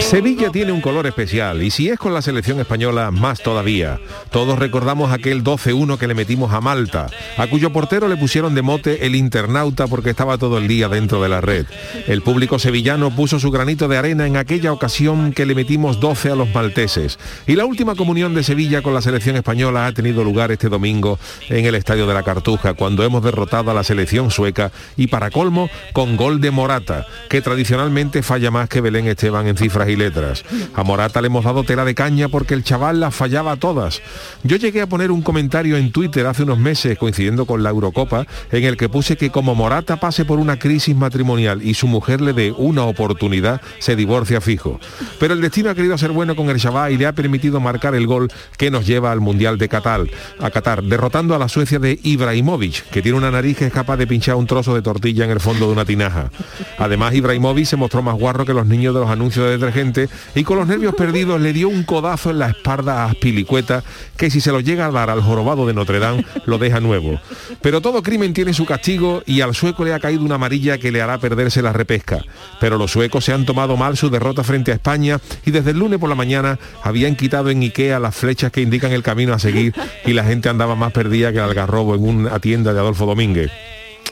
Sevilla tiene un color especial y si es con la selección española, más todavía. Todos recordamos aquel 12-1 que le metimos a Malta, a cuyo portero le pusieron de mote el internauta porque estaba todo el día dentro de la red. El público sevillano puso su granito de arena en aquella ocasión que le metimos 12 a los malteses. Y la última comunión de Sevilla con la selección española ha tenido lugar este domingo en el Estadio de la Cartuja, cuando hemos derrotado a la selección sueca y para colmo con gol de Morata, que tradicionalmente falla más que Belén Esteban en cifras y letras. A Morata le hemos dado tela de caña porque el chaval las fallaba todas. Yo llegué a poner un comentario en Twitter hace unos meses, coincidiendo con la Eurocopa, en el que puse que como Morata pase por una crisis matrimonial y su mujer le dé una oportunidad, se divorcia fijo. Pero el destino ha querido ser bueno con el chaval y le ha permitido marcar el gol que nos lleva al Mundial de Qatar, a Qatar, derrotando a la Suecia de Ibrahimovic, que tiene una nariz que es capaz de pinchar un trozo de tortilla en el fondo de una tinaja. Además, Ibrahimovic se mostró más guarro que los niños de los anuncios de detergente y con los nervios perdidos le dio un codazo en la espalda a Aspilicueta que si se lo llega a dar al jorobado de Notre Dame lo deja nuevo. Pero todo crimen tiene su castigo y al sueco le ha caído una amarilla que le hará perderse la repesca. Pero los suecos se han tomado mal su derrota frente a España y desde el lunes por la mañana habían quitado en Ikea las flechas que indican el camino a seguir y la gente andaba más perdida que el algarrobo en una tienda de Adolfo Domínguez.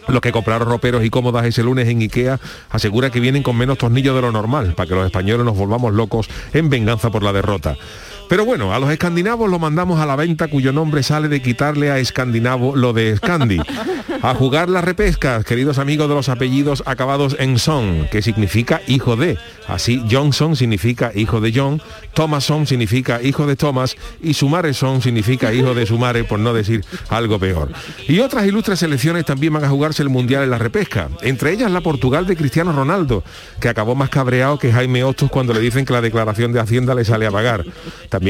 Los que compraron roperos y cómodas ese lunes en Ikea asegura que vienen con menos tornillos de lo normal, para que los españoles nos volvamos locos en venganza por la derrota. Pero bueno, a los escandinavos lo mandamos a la venta cuyo nombre sale de quitarle a escandinavo lo de Scandi. A jugar las repescas, queridos amigos de los apellidos acabados en son, que significa hijo de. Así Johnson significa hijo de John, Thomason significa hijo de Thomas y Sumareson significa hijo de Sumare, por no decir algo peor. Y otras ilustres selecciones también van a jugarse el Mundial en la repesca, entre ellas la Portugal de Cristiano Ronaldo, que acabó más cabreado que Jaime Hostos cuando le dicen que la declaración de Hacienda le sale a pagar.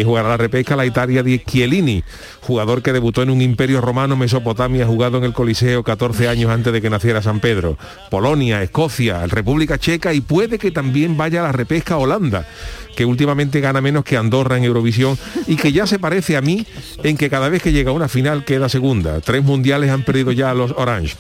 Jugará la repesca la Italia de Chiellini, jugador que debutó en un imperio romano Mesopotamia, jugado en el Coliseo 14 años antes de que naciera San Pedro. Polonia, Escocia, República Checa y puede que también vaya a la repesca Holanda que últimamente gana menos que Andorra en Eurovisión y que ya se parece a mí en que cada vez que llega a una final queda segunda. Tres mundiales han perdido ya a los Orange.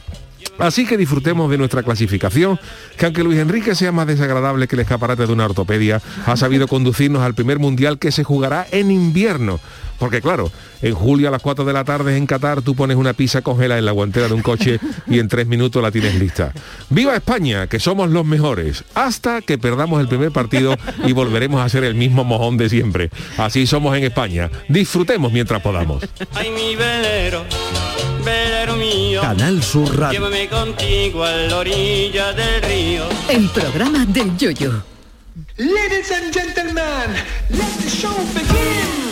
Así que disfrutemos de nuestra clasificación, que aunque Luis Enrique sea más desagradable que el escaparate de una ortopedia, ha sabido conducirnos al primer mundial que se jugará en invierno. Porque claro, en julio a las 4 de la tarde en Qatar tú pones una pizza congelada en la guantera de un coche y en tres minutos la tienes lista. ¡Viva España, que somos los mejores! Hasta que perdamos el primer partido y volveremos a ser el mismo mojón de siempre. Así somos en España. Disfrutemos mientras podamos. Ay, mi velero, velero mío. Canal Sur Radio. Llévame contigo a la orilla del río. El programa del Yoyo. Ladies and gentlemen, let the show begin.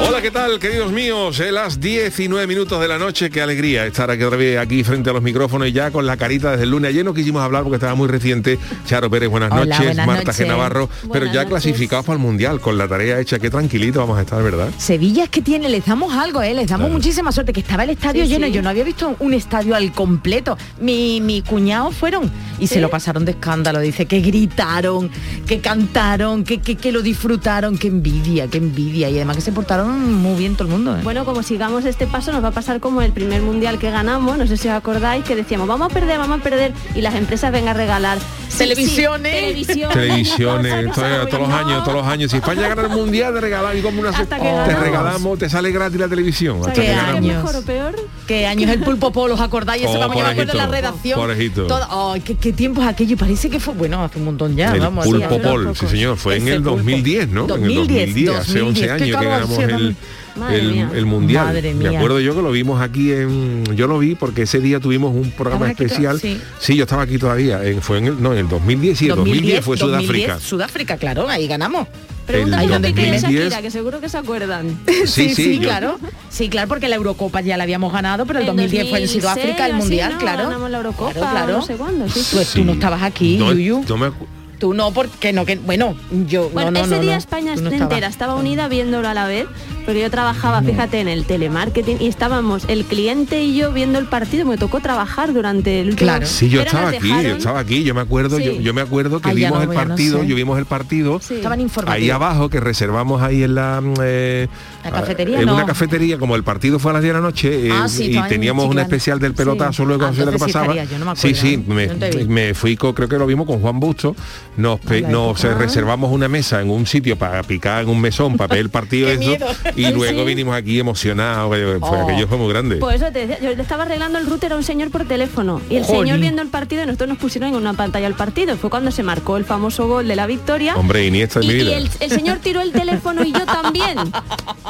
Hola, ¿qué tal, queridos míos? En las 19 minutos de la noche, qué alegría estar aquí otra vez aquí frente a los micrófonos y ya con la carita desde el lunes. Ayer no quisimos hablar porque estaba muy reciente. Charo Pérez, buenas Hola, noches. buenas Marta noches. G. Navarro, pero ya noches. clasificados para el Mundial, con la tarea hecha. Qué tranquilito vamos a estar, ¿verdad? Sevilla es que tiene, les damos algo, ¿eh? les damos Claro. muchísima suerte, que estaba el estadio Sí, lleno, sí. yo no había visto un estadio al completo. Mi, mi cuñado fueron y se lo pasaron de escándalo, dice que gritaron, que cantaron, que, que, que lo disfrutaron, que envidia, que envidia. Y además que se portaron muy bien todo el mundo. ¿eh? Bueno, como sigamos este paso, nos va a pasar como el primer mundial que ganamos, no sé si os acordáis, que decíamos, vamos a perder, vamos a perder, y las empresas vengan a regalar Sí, Televisiones. sí, televisiones, Televisiones, todos los años, todos los años. Si España gana el mundial, te regalamos y como una Hasta que te regalamos, te sale gratis la televisión. Hasta Qué que ¿Qué ganamos. años. mejor o peor? ¿Qué años el pulpo polo, os acordáis? Eso Oh, me acuerdo en la redacción. porejito. Todo- ay, qué, qué tiempos aquello, parece que fue, bueno, hace un montón ya, El vamos. pulpo así, Pol, pocos. sí señor, fue en el pulpo. 2010, ¿no? en el 2010, hace 11 qué años que ganamos hacía el, el, mundial. Madre Me acuerdo yo que lo vimos aquí en, yo lo vi porque ese día tuvimos un programa ¿Estabas aquí especial. sí? Sí, yo estaba aquí todavía. en- fue en el, no, en el 2010, sí, el 2010, fue 2010, Sudáfrica. Sudáfrica, claro, ahí ganamos. Pregunta El a Piqué y a 2010. Shakira, que seguro que se acuerdan. Sí, sí, yo- claro. Sí, claro, porque la Eurocopa ya la habíamos ganado, pero el En 2010 fue en 2006, Sudáfrica el así, Mundial, ¿no? claro. Ganamos la Eurocopa, Claro, claro. no sé cuándo, sí, sí. Pues Sí. tú no estabas aquí, No, Yuyu. no me acu- Tú no, porque no, que bueno, yo Bueno, no, no, ese no, día. España entera estaba unida viéndolo a la vez, porque yo trabajaba, fíjate, en el telemarketing y estábamos el cliente y yo viendo el partido. Me tocó trabajar durante el último. Claro. Sí, yo pero estaba aquí, yo estaba aquí, yo me acuerdo, yo, Sí. yo me acuerdo que Ay, vimos no, el no partido, sé. yo vimos el partido. Estaban informativos. ahí abajo que reservamos ahí en la mm, eh, ¿La cafetería? en una No. cafetería como el partido fue a las 10 de la noche eh, Ah, sí, y teníamos un especial del pelotazo luego Ah, no sé lo que pasaba yo no sí acuerdo, sí ¿eh? me, Yo no fui co- creo que lo vimos con Juan Busto nos nos eh, reservamos una mesa en un sitio para picar en un mesón para ver el partido eso, miedo. Y luego Sí. vinimos aquí emocionados fue, Oh. aquello fue muy grande Pues eso te decía, yo le estaba arreglando el router a un señor por teléfono y el señor viendo el partido y nosotros nos pusieron en una pantalla el partido. Fue cuando se marcó el famoso gol de la victoria. hombre Iniesta de Y, mi y vida el, el señor tiró el teléfono y yo también.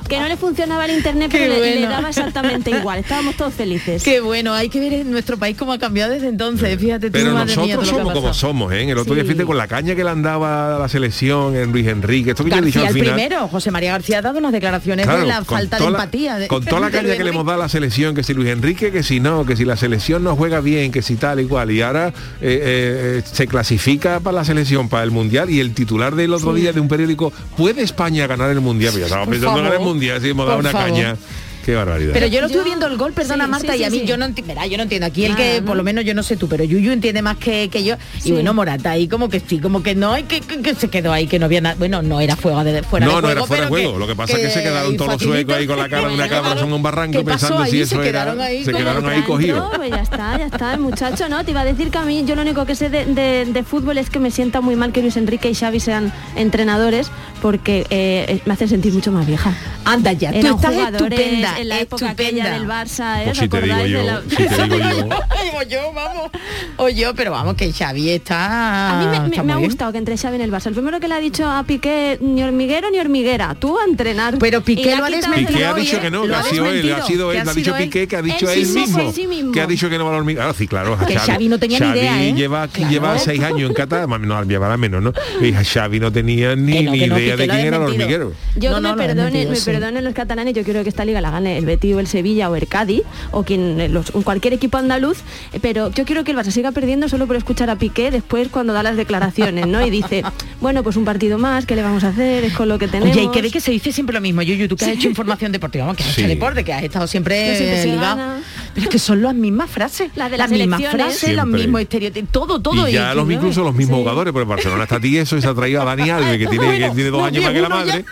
Que no le funcionaba el internet, Qué pero le- daba exactamente igual. Estábamos todos felices. Qué bueno, hay que ver en nuestro país cómo ha cambiado desde entonces. Fíjate tú, Pero madre mía, nosotros somos como somos, ¿eh? En El otro día, fíjate, con la caña que le andaba a la selección en Luis Enrique, esto que yo he dicho García al el primero, José María García ha dado unas declaraciones de la con falta de toda la- empatía. de- con toda la de caña que le hemos dado a la selección, que si Luis Enrique, que si no, que si la selección no juega bien, que si tal y cual. Y ahora eh, eh, se clasifica para la selección, para el Mundial, y el titular del otro día de un periódico, ¿puede España ganar el Mundial? Pues ya estamos pensando en el Mundial, si hemos dado una favor. caña. Qué barbaridad. Pero yo lo estuve viendo el gol, perdona sí, Marta, sí, y a mí sí. yo no enti- verá, yo no entiendo. Aquí el que, ¿no? por lo menos yo no sé tú, pero Yuyu entiende más que, que yo. Y bueno, Morata ahí como que sí, como que no, y que, que- que se quedó ahí, que no había nada. Bueno, no era fuego de fuera de no, no juego, era fuera de juego. Lo que pasa es que se quedaron todos los suecos ahí con la cara de una cabra, son un barranco ¿qué pasó pensando si eso se era. quedaron ahí se quedaron ahí cogidos. Pues ya está, ya está, el muchacho, ¿no? Te iba a decir que a mí yo lo único que sé de, de- de fútbol es que me sienta muy mal que Luis Enrique y Xavi sean entrenadores porque eh, me hacen sentir mucho más vieja. Anda ya, tú estás jugadores estupenda, en la época aquella del Barça, ¿eh? Pues ¿Os si te digo yo, la- si te digo yo. Digo yo, vamos. O yo, pero vamos, que Xavi está. A mí me, me- está me ha gustado que entre Xavi en el Barça. El primero que le ha dicho a Piqué, ni hormiguero ni hormiguera, tú a entrenar. Pero Piqué lo ha desmentido, Piqué ha dicho oye, que no, que ha sido él, ha sido él, ha dicho. Piqué, que ha dicho Él mismo, que ha dicho que no va a dormir. Ah, sí, claro, Que Xavi no tenía ni Xavi idea, ¿eh? lleva, lleva seis años en Qatar, más- no, llevará menos, ¿no? Y Xavi no tenía ni, idea de quién era el hormiguero. Yo que me perdonen los catalanes, yo quiero que esta liga la gane el Betis o el Sevilla o el Cádiz o quien eh, los- cualquier equipo andaluz, eh, pero yo quiero que el Barça siga perdiendo solo por escuchar a Piqué después cuando da las declaraciones, ¿no? Y dice, bueno, pues un partido más, ¿qué le vamos a hacer? Es con lo que tenemos. Oye, y que ve que se dice siempre lo mismo. Yuyu, tú que has hecho información deportiva, vamos, que has Sí. hecho deporte, que has estado siempre, Que siempre ligado. Pero es que son las mismas frases. Las de las las mismas frases, los mismos estereotipos, todo, todo. y ya los incluso los mismos Sí. jugadores, porque Barcelona está tieso y se ha traído a Dani Alves, que tiene, que tiene dos no, años más que la ya- madre.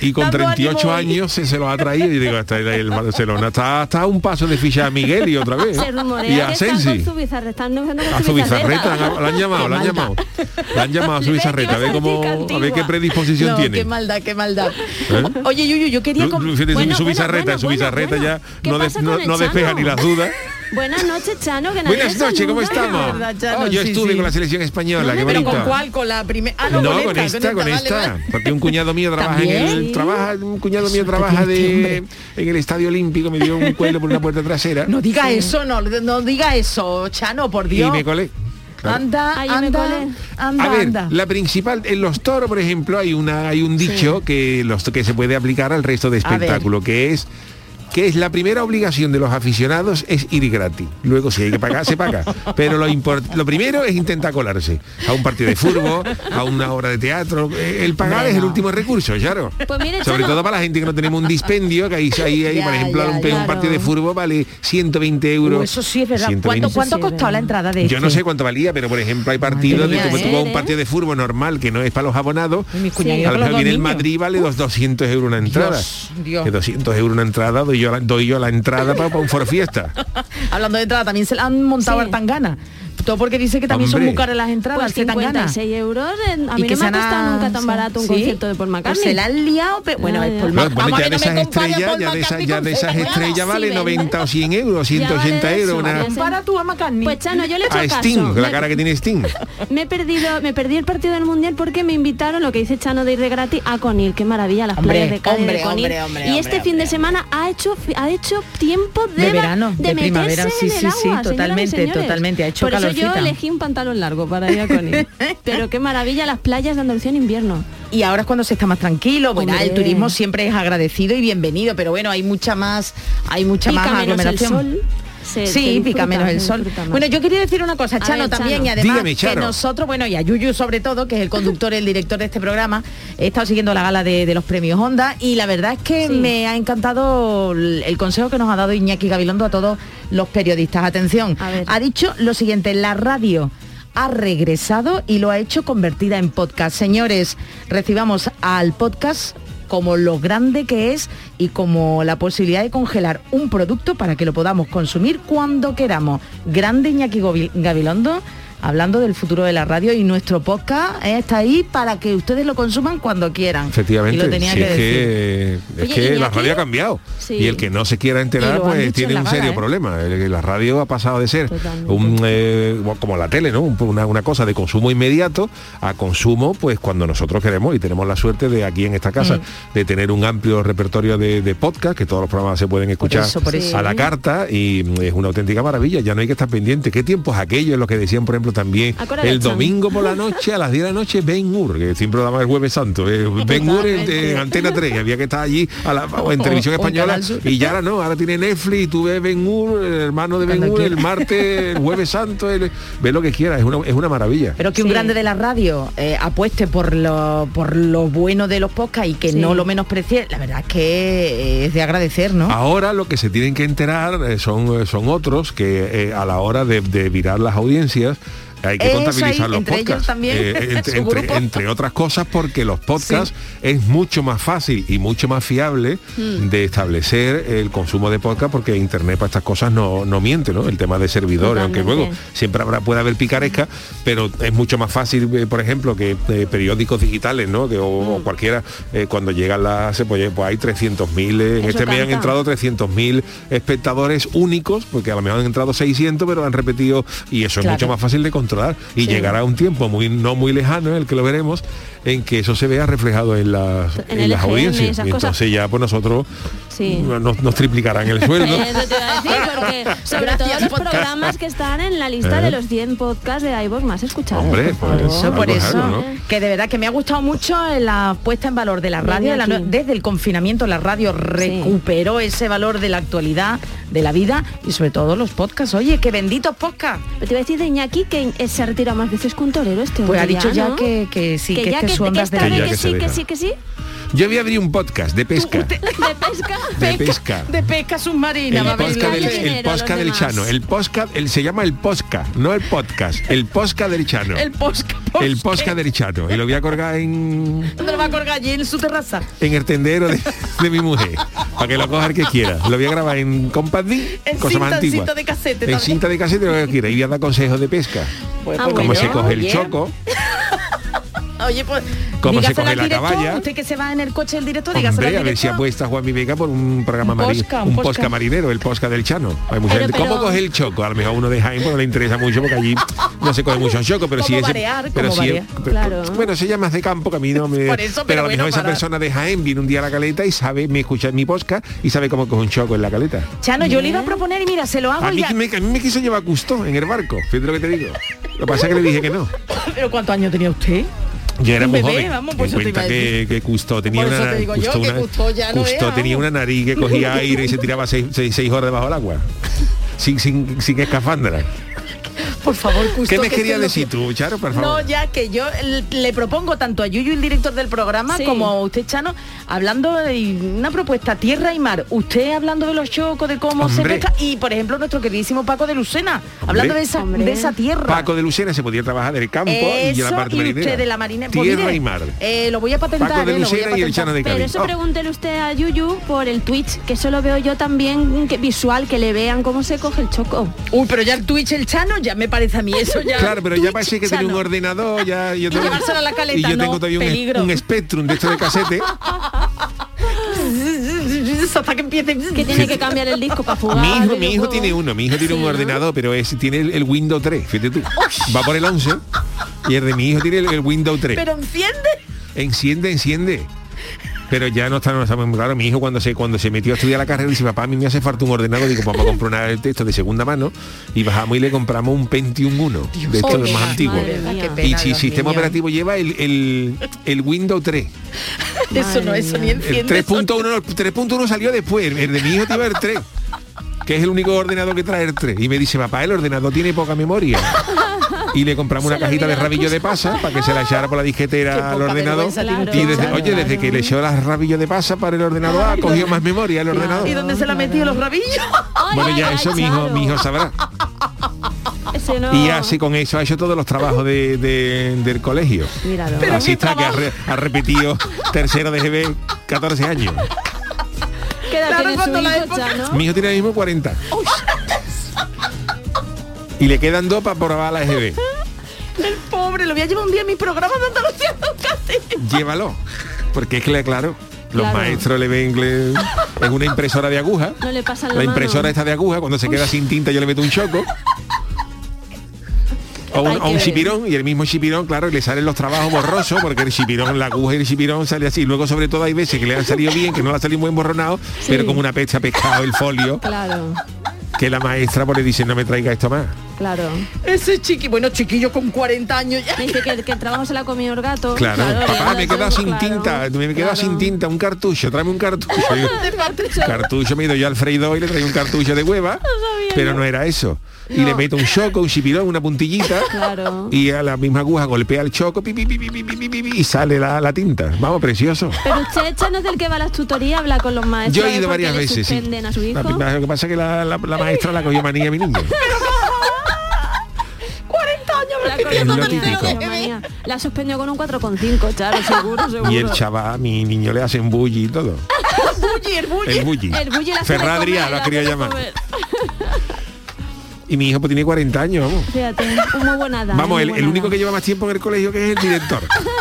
Y con Dando 38 ánimo hoy. años se, se los ha traído y digo, hasta el Barcelona está, está a un paso de fichar a Miguel y otra vez. Y a con Sensi. Con A Zubizarreta, Zubizarreta. la han llamado, la han llamado. La han llamado a Ve que Zubizarreta, a ver cómo, a ver qué predisposición No, tiene. qué maldad, qué maldad. ¿Eh? Oye, Yuyu, yo quería... Fíjate, Bueno, Zubizarreta, bueno, bueno, Zubizarreta bueno. ya ¿Qué no, de- pasa no- con no despeja ni las dudas. Buenas noches, Chano, que nadie Buenas noches, ¿cómo estamos? verdad, Chano, Oh, yo sí, estuve sí. con la selección española, qué ¿Pero bonita. con cuál? ¿Con la primera? Ah, No, no, con esta, con vale, esta. vale. Porque un cuñado mío trabaja en el trabaja, un cuñado mío trabaja de, en el Estadio Olímpico, me dio un cuello por una puerta trasera No diga eso, no, no diga eso, Chano, por y Dios. me colé. Claro. Anda, anda, anda, A ver, anda. la principal, en los toros, por ejemplo, hay una hay un dicho que los que se puede aplicar al resto de espectáculo, que es que es la primera obligación de los aficionados es ir gratis. Luego si hay que pagar, se paga. Pero lo, import- lo primero es intentar colarse a un partido de fútbol, a una obra de teatro. Eh, El pagar es el último recurso, claro. Pues mire, Sobre todo para la gente que no tenemos un dispendio, que ahí, ahí, ahí, por ejemplo, ya, un, partido de fútbol vale 120 euros. Uh, eso sí es verdad. 120. ¿Cuánto, cuánto Sí, costado la entrada de Yo no este? sé cuánto valía, pero por ejemplo hay partidos de vas a un ¿eh? partido de fútbol normal que no es para los abonados. Y mi cuñado Sí. los que dos viene el. Madrid vale dos 200 euros una entrada. Dios, Dios. Que 200 euros una entrada doy yo la, doy yo la entrada para, un foro fiesta. Hablando de entrada, también se la han montado Sí. al Tangana. Todo porque dice que también son muy caras las entradas Pues al Zetangana. 56 euros, en- a mí que no me ha han costado nunca tan barato un sí. concierto de Paul Pues McCartney. se la han liado, pero bueno, Ya, es. Paul Bueno, McCartney. bueno, ya que de esas estrellas, ya de esas, ya de esas estrellas vale Sí, 90 o 100 euros, 180 vale euros. Una. Compara tú a McCartney. Pues Chano, yo le he hecho a caso. Sting, la cara que tiene Sting. Me he perdido, me perdí el partido del mundial porque me invitaron, lo que dice Chano de ir de gratis, a Conil. Qué maravilla, las playas de Cádiz hombre, de Conil. y este fin de semana ha hecho ha hecho tiempo de, verano, de meterse primavera, sí, sí, sí, totalmente, totalmente, ha hecho eso yo elegí un pantalón largo para ir a Conil. Pero qué maravilla las playas de Andalucía en invierno. Y ahora es cuando se está más tranquilo. Bueno, Hombre. el turismo siempre es agradecido y bienvenido, pero bueno, hay mucha más, hay mucha Pica más el aglomeración. sol. Se- se Sí, disfruta, pica menos el se sol. Bueno, yo quería decir una cosa, Chano, ver, también, Chano. y además Dígame, que nosotros, bueno, y a Yuyu sobre todo, que es el conductor, el director de este programa, he estado siguiendo la gala de, de los premios Honda y la verdad es que Sí. me ha encantado el consejo que nos ha dado Iñaki Gabilondo a todos los periodistas. Atención, ha dicho lo siguiente, la radio ha regresado y lo ha hecho convertida en podcast. Señores, recibamos al podcast como lo grande que es y como la posibilidad de congelar un producto para que lo podamos consumir cuando queramos. Grande Iñaki Gabilondo, hablando del futuro de la radio y nuestro podcast eh, está ahí para que ustedes lo consuman cuando quieran. Efectivamente, Y lo tenía si que es decir. que, es Oye, que la radio ha cambiado sí. y el que no se quiera enterar pues tiene en un serio ¿eh? problema. La radio ha pasado de ser un, eh, como la tele, ¿no? Un- Una, una cosa de consumo inmediato a consumo pues cuando nosotros queremos y tenemos la suerte de aquí en esta casa Mm. de tener un amplio repertorio de, de podcast que todos los programas se pueden escuchar eso, por eso. a la carta y mm, es una auténtica maravilla. Ya no hay que estar pendiente. ¿Qué tiempos aquellos? Lo que decían, por ejemplo, también Acuérdate, el domingo por la noche a las 10 de la noche Ben Hur, que siempre daba el jueves santo. eh, Ben Hur en, en Antena 3, había que estar allí a la- o en O- televisión o española y ya ahora no, ahora tiene Netflix, y tú ves Ben Hur, el hermano de Ben Hur, el martes, el jueves santo, el- ve lo que quiera, es una, es una maravilla. Pero que un Sí. grande de la radio eh, apueste por lo, por lo bueno de los podcasts y que Sí. no lo menosprecie, la verdad es que eh, es de agradecer, ¿no? Ahora lo que se tienen que enterar eh, son, son otros que eh, a la hora de, de virar las audiencias hay que Eso contabilizar los entre ellos podcasts. también, Eh, entre, entre- grupo. entre otras cosas porque los podcasts es mucho más fácil y mucho más fiable Hmm. de establecer el consumo de podcast porque internet para estas cosas no, no miente, ¿no? El tema de servidores, aunque luego siempre habrá, puede haber picaresca, pero es mucho más fácil, eh, por ejemplo, que eh, periódicos digitales, ¿no? Que, o, Hmm. o cualquiera, cuando llegan las, pues, pues hay 300.000, eh, en este mes han entrado 300.000 espectadores únicos, porque a lo mejor han entrado 600, pero han repetido, y eso es mucho más fácil de controlar. Y Sí. llegará un tiempo muy no muy lejano, en el que lo veremos, en que eso se vea reflejado en las, En las EGM, audiencias. Y cosas. entonces ya pues nosotros Sí. nos, nos triplicarán el sueldo. Eh, Eso te iba a decir, porque sobre Gracias, todo los podcast. programas que están en la lista ¿Eh? de los 100 podcasts de iVoox más escuchados. Hombre, por pues, favor. Eso, por algo eso, algo, ¿no? que de verdad que me ha gustado mucho la puesta en valor de la radio. de la desde el confinamiento la radio recuperó ese valor de la actualidad, de la vida y sobre todo los podcasts. Oye, qué benditos podcasts. Pero te iba a decir de Iñaki que eh, se ha retirado más veces que un torero este Pues ha dicho ya ¿no? que, que sí, que, ya este que, es su que onda esta de Que que sí, que sí, que sí. Yo voy a abrir un podcast de pesca. De pesca. De pesca. de pesca submarina. El podcast del, el dinero a los podcast del. Chano. El podcast, el, se llama el podcast, no el podcast. El podcast del Chano. el podcast. El podcast del Chano. Y lo voy a colgar en, ¿Dónde lo va a colgar allí en su terraza? en el tendero de, de mi mujer. Para que lo coja el que quiera. Lo voy a grabar en Compact En cosa cinta, más en antigua. cinta de casete En también. cinta de casete lo que quiera. Y voy a dar consejos de pesca. Pues, Ah, Cómo bueno, se coge el choco. Oye, pues Cómo se coge la director, caballa. Usted que se va en el coche del director, dígaselo Hombre, a ver si apuesta Juan Vega por un programa Un posca, Un, un posca posca. marinero, el posca del Chano. Hay mucha Pero- gente. ¿Cómo coge el choco? A lo mejor uno de Jaén pues, no le interesa mucho porque allí no se coge mucho choco, pero ¿Cómo si es. Pero ¿Cómo si es- Claro. Bueno, se llama de campo que a mí no me. Por eso, pero, pero a lo mejor bueno, esa para- persona de Jaén viene un día a la caleta y sabe, me escucha mi posca y sabe cómo coge un choco en la caleta. Chano, yo le iba a proponer y mira, se lo hago A mí, ya. me, a mí me quiso llevar Gusto en el barco, fíjate lo que te digo. Lo que pasa es que le dije que no. ¿Pero cuántos años tenía usted? Yo era muy joven. vamos, por cuenta que, que Cousteau tenía Por una, te yo, que una- Cousteau ya no vea, tenía una nariz que cogía aire y se tiraba seis, seis- seis horas debajo del agua. Sin, sin, sin escafandra. Por favor, Custo, ¿Qué me que querías esto es decir que- tú, Charo, por favor? No, ya que yo le, propongo tanto a Yuyu, el director del programa, Sí. como a usted, Chano, hablando de una propuesta tierra y mar. Usted hablando de los chocos, de cómo se pesca, y por ejemplo nuestro queridísimo Paco de Lucena, hablando de esa, Hombre. de esa tierra. Paco de Lucena se podía trabajar del campo y Eso, la parte y marinera. usted de la marina. Pues Tierra mire, y mar. eh, lo voy a patentar. Paco de eh, lo voy a Lucena y el patentar. Chano de Pero eso Oh. pregúntele usted a Yuyu por el Twitch, que eso lo veo yo también que visual, que le vean cómo se coge el choco. Uy, pero ya el Twitch, el Chano, ya me parece a mí eso ya. Claro, pero ya parece que tiene un ordenador, ya yo tengo- llevárselo a la caleta, y yo no, tengo todavía un, peligro. un Spectrum de esto de casete. Hasta que empiece. Que tiene que cambiar el disco para jugar. Mi hijo, mi hijo tiene uno, mi hijo tiene un ordenador, pero es, tiene el, el Windows 3, fíjate tú. Va por el 11 y el de mi hijo tiene el, el Windows 3. Pero enciende. Enciende, enciende. Pero ya no está, no está muy claro. Mi hijo cuando se cuando se metió a estudiar la carrera dice, papá, a mí me hace falta un ordenador. Digo, vamos a comprar un texto de segunda mano y bajamos y le compramos un Pentium 1 de estos más antiguos. Y si sistema operativo lleva el, el, el Windows 3. Eso no, eso ni eso 3.1 no, el 3.1 salió después. El de mi hijo lleva el 3. que es el único ordenador que trae el 3. Y me dice, papá, el ordenador tiene poca memoria. Y le compramos una cajita de rabillo de pasa para que se la echara por la disquetera al ordenador. Claro. Y desde, oye, desde que le echó las rabillos de pasa para el ordenador, ha cogido más memoria el ordenador. ¿Y dónde se la ha metido los rabillos? Bueno, ya eso mi hijo, Charo. mi hijo sabrá. No- Y así con eso ha hecho todos los trabajos de- de- del colegio. Míralo. Así está que ha, re- ha repetido tercero de GB 14 años. ¿Qué edad Claro, tiene su cuando la hijo, época- Chano? Mi hijo tiene ahora mismo 40. Y le quedan dos para probar la EGB. El pobre, lo voy a llevar un día a mi programa de Andalucía casi. Llévalo. Porque es que, claro, los Claro. maestros le ven le- en una impresora de aguja. No le pasan la La impresora está de aguja, cuando se queda sin tinta yo le meto un choco. O un, o chipirón y el mismo chipirón, claro, le salen los trabajos borrosos porque el chipirón, la aguja y el chipirón sale así. Luego, sobre todo, hay veces que le han salido bien, que no le ha salido muy emborronado, pero como una peste ha pescado el folio, Claro, que la maestra pues le dice no me traiga esto más. claro. Ese chiqui, bueno, chiquillo con 40 años ya. Dice que, que el trabajo se la ha comido el gato. Claro, papá, me he quedado sin claro, tinta, me he quedado claro. sin tinta, un cartucho, tráeme un cartucho. cartucho me he ido yo al freidor y le traigo un cartucho de hueva, pero no era eso. No. Y le meto un choco, un chipirón, una puntillita claro. y a la misma aguja golpea el choco pi, pi, pi, y sale la, la, tinta. Vamos, precioso. Pero usted este no es del que va a las tutorías, habla con los maestros. Yo he ido varias veces. Sí. A su hijo. La, lo que pasa es que la, la, la maestra la cogió manía a mi niño. Es lo típico. La suspendió con un 4,5, claro, seguro, seguro. Y el chaval, mi niño le hacen bully y todo. bully, el bully. El bully. El bully la Ferradria ah, lo quería llamar. Y mi hijo pues tiene 40 años, vamos. Fíjate, muy buena edad. Vamos, el, único que lleva más tiempo en el colegio que es el director.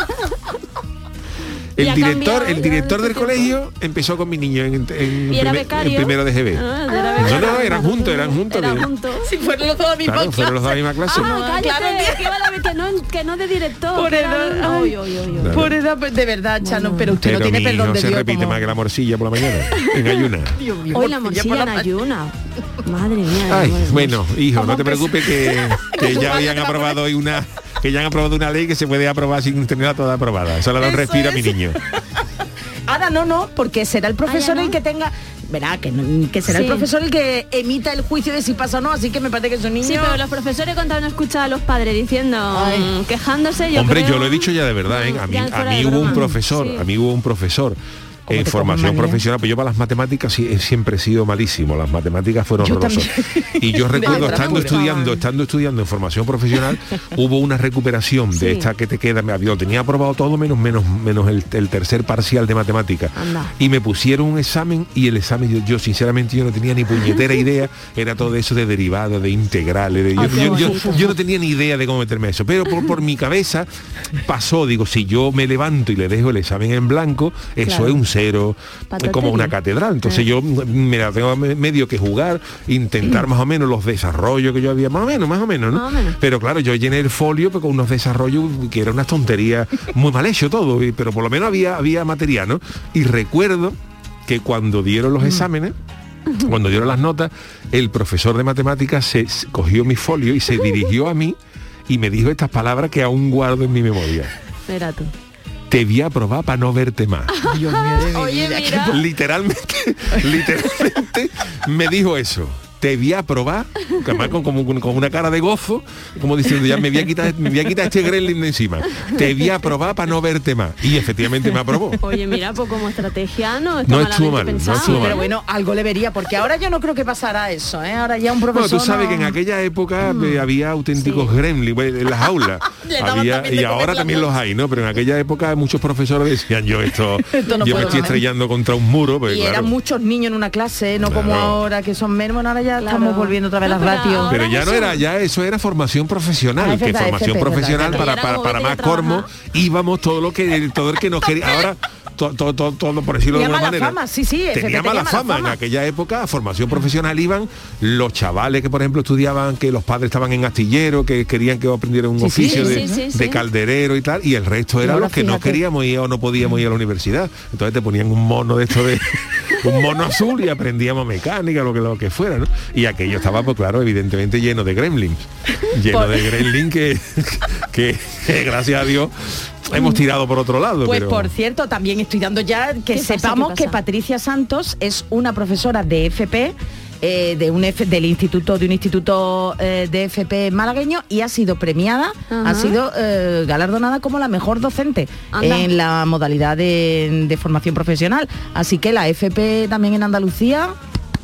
El director, cambiado, el director del colegio empezó con mi niño en, en Y era primer- becario. en primero de GB. Ah, era No, no, eran juntos, eran juntos. Eran de- juntos. Si fueron los dos a la misma Claro, fueron los dos a la clase. misma clase. Ah, No, cállate, claro, que, no, que no de director. Por edad, Ay, ay, ay, ay. Claro. Por edad, pues, de verdad, Chano, pero usted Pero no tiene mi perdón de se Dios. repite como- más que la morcilla por la mañana, en ayuna. Dios mío, Hoy la morcilla en ayuna. Madre mía. Ay, bueno, hijo, ¿Cómo no te preocupes que, ya habían aprobado hoy una que ya han aprobado una ley que se puede aprobar sin tenerla toda aprobada. Solo da un Eso respiro a mi niño. Ahora no, no, porque será el profesor no. el que tenga, verá, que, no- que será el profesor el que emita el juicio de si pasa o no, así que me parece que es un niño. Sí, pero los profesores cuando no escuchado a los padres diciendo, Ay. mm, quejándose, yo Hombre, creo- yo lo he dicho ya de verdad, ¿eh? A mí, a mí hubo un profesor, Sí. a mí hubo un profesor ¿Cómo en formación profesional, pero yo para las matemáticas sí, he- siempre he sido malísimo, las matemáticas fueron Yo horrorosas. Y yo recuerdo estando estudiando, estando estudiando en formación profesional, hubo una recuperación de esta que te queda, me había, lo tenía aprobado todo menos menos menos el, el tercer parcial de matemáticas. Y me pusieron un examen y el examen yo, yo, sinceramente yo no tenía ni puñetera idea, era todo eso de derivados, de integrales, de, yo, no tenía ni idea de cómo meterme a eso, pero por, por mi cabeza pasó, digo, si yo me levanto y le dejo el examen en blanco, eso Claro. es un Patatería. como una catedral. Entonces Eh. yo me la tengo me- medio que jugar, intentar más o menos los desarrollos que yo había, más o menos, más o menos, ¿no? Más o menos. Pero claro, yo llené el folio con unos desarrollos que eran unas tonterías, muy mal hecho todo, pero por lo menos había, había material, ¿no? Y recuerdo que cuando dieron los exámenes, cuando dieron las notas, el profesor de matemáticas se, se cogió mi folio y se dirigió a mí y me dijo estas palabras que aún guardo en mi memoria. Mira tú. Te voy a probar para no verte más. Dios mío de mi Oye, vida. mira. literalmente, literalmente me dijo eso. Te voy a probar, además con, como- con una cara de gozo, como diciendo, ya me voy a quitar, me voy a quitar este gremlin de encima. Te voy a probar para no verte más. Y efectivamente me aprobó. Oye, mira, pues como estrategia no está No estuvo mal, no estuvo Sí, mal. pero bueno, algo le vería, porque ahora yo no creo que pasara eso, ¿eh? Ahora ya un Bueno, profesor. tú sabes no- que en aquella época eh, había auténticos gremlins bueno, en las aulas. Había- y ahora también los hay, ¿no? Pero en aquella época muchos profesores decían, yo esto, Esto no yo me estoy más". estrellando contra un muro. Pues, y claro. eran muchos niños en una clase, no como ahora que son menos, bueno, ahora ya Claro. estamos volviendo otra vez No, las pero ratios. ahora- Pero ya no era, ya eso era formación profesional, Ah, que verdad, formación FP, es verdad, profesional es para, para, para como más a cormo, íbamos todo lo que todo el que nos quería. Ahora todo, todo, todo, todo, por decirlo de alguna manera. fama, sí, sí, tenía tenía mala mala fama. En aquella época, a formación profesional iban los chavales que, por ejemplo, estudiaban, que los padres estaban en astillero, que querían que aprendieran un Sí, oficio sí, de, sí, calderero y tal, y el resto eran los que no queríamos ir o no podíamos ir a la universidad. Entonces te ponían un mono de esto de un mono azul y aprendíamos mecánica, lo que lo que fuera, ¿no? Y aquello estaba, pues claro, evidentemente lleno de gremlins. Lleno de gremlins que, que, que, gracias a Dios hemos tirado por otro lado. Pues pero- por cierto, también estoy dando ya que ¿Qué pasa, sepamos pasa? que Patricia Santos es una profesora de FP eh, de un F- del instituto de un instituto eh, de FP malagueño y ha sido premiada, Ajá. ha sido eh, galardonada como la mejor docente Anda. en la modalidad de, de formación profesional. Así que la FP también en Andalucía,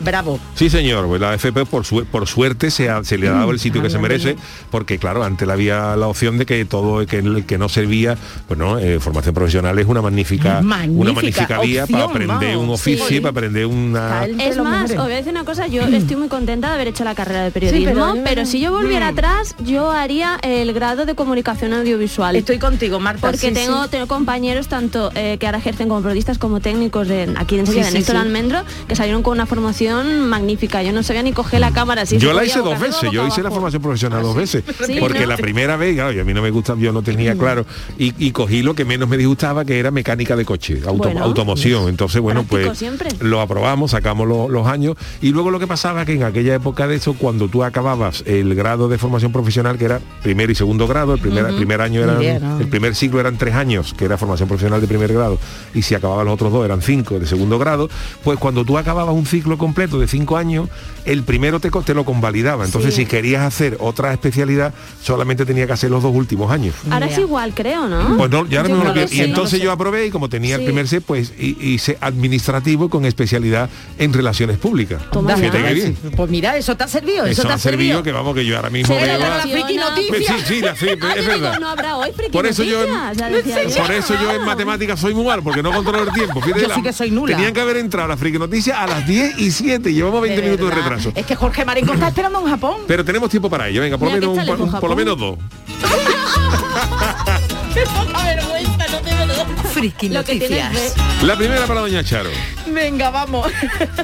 bravo. Sí, señor, pues la FP por, su- por suerte se, ha- se le ha dado el sitio que se merece, porque claro, antes había la opción de que todo que, el que no servía, pues no, eh, formación profesional es una magnífica, Magnífica una magnífica vía para aprender un oficio, sí. para aprender una. Es más, os voy a decir una cosa, yo estoy muy contenta de haber hecho la carrera de periodismo, pero yo- pero, si yo volviera Mm. atrás, yo haría el grado de comunicación audiovisual. Estoy contigo, Marta. porque sí, tengo, sí. tengo compañeros tanto eh, que ahora ejercen como periodistas como técnicos de, aquí en Sevilla, Sí, de sí, Néstor sí. Almendro, que salieron con una formación magnífica. Yo no sabía ni coger la cámara así. yo la hice dos veces, yo hice la formación profesional dos veces, Sí, porque ¿no? la primera vez, claro, y a mí no me gusta, yo no tenía claro, y, y cogí lo que menos me disgustaba, que era mecánica de coche, auto- Bueno. automoción. Entonces, bueno, pues siempre. lo aprobamos, sacamos lo- los años, y luego lo que pasaba que en aquella época de eso, cuando tú acababas el grado de formación profesional, que era primer y segundo grado, el primer, primer año eran, ¿no? el primer ciclo eran tres años, que era formación profesional de primer grado, y si acababas los otros dos eran cinco de segundo grado, pues cuando tú acababas un ciclo completo de cinco años, el primero te, te lo convalidaba. Entonces, Sí. si querías hacer otra especialidad, solamente tenía que hacer los dos últimos años. Ahora es igual, creo, ¿no? Pues no, ya no lo que- sé, y no lo entonces yo aprobé y como tenía el Sí. primer C, pues hi- hice administrativo con especialidad en relaciones públicas. Toma Fíjate ya. qué bien. Pues mira, eso te ha servido, eso, Eso te ha servido que vamos que yo ahora mismo Se veo la a- friki relaciona- noticia. Sí, sí, la sí, Ah, es yo digo, verdad. no habrá hoy friki Por eso yo, ya decía por eso yo en matemáticas soy muy mal, porque no controlo el tiempo. Fíjate, Yo la- sí que soy nula. Tenían que haber entrado las friki noticias a las 10 y 7, y llevamos 20 minutos de retraso. Es que Jorge Marenco está esperando en Japón. Pero tenemos tiempo para ello, venga, por lo menos, un- sale por un- por lo Japón. menos dos. Qué poca vergüenza, no te verdad. Friki Lo que tienes Noticias. de- La primera para Doña Charo. Venga, vamos.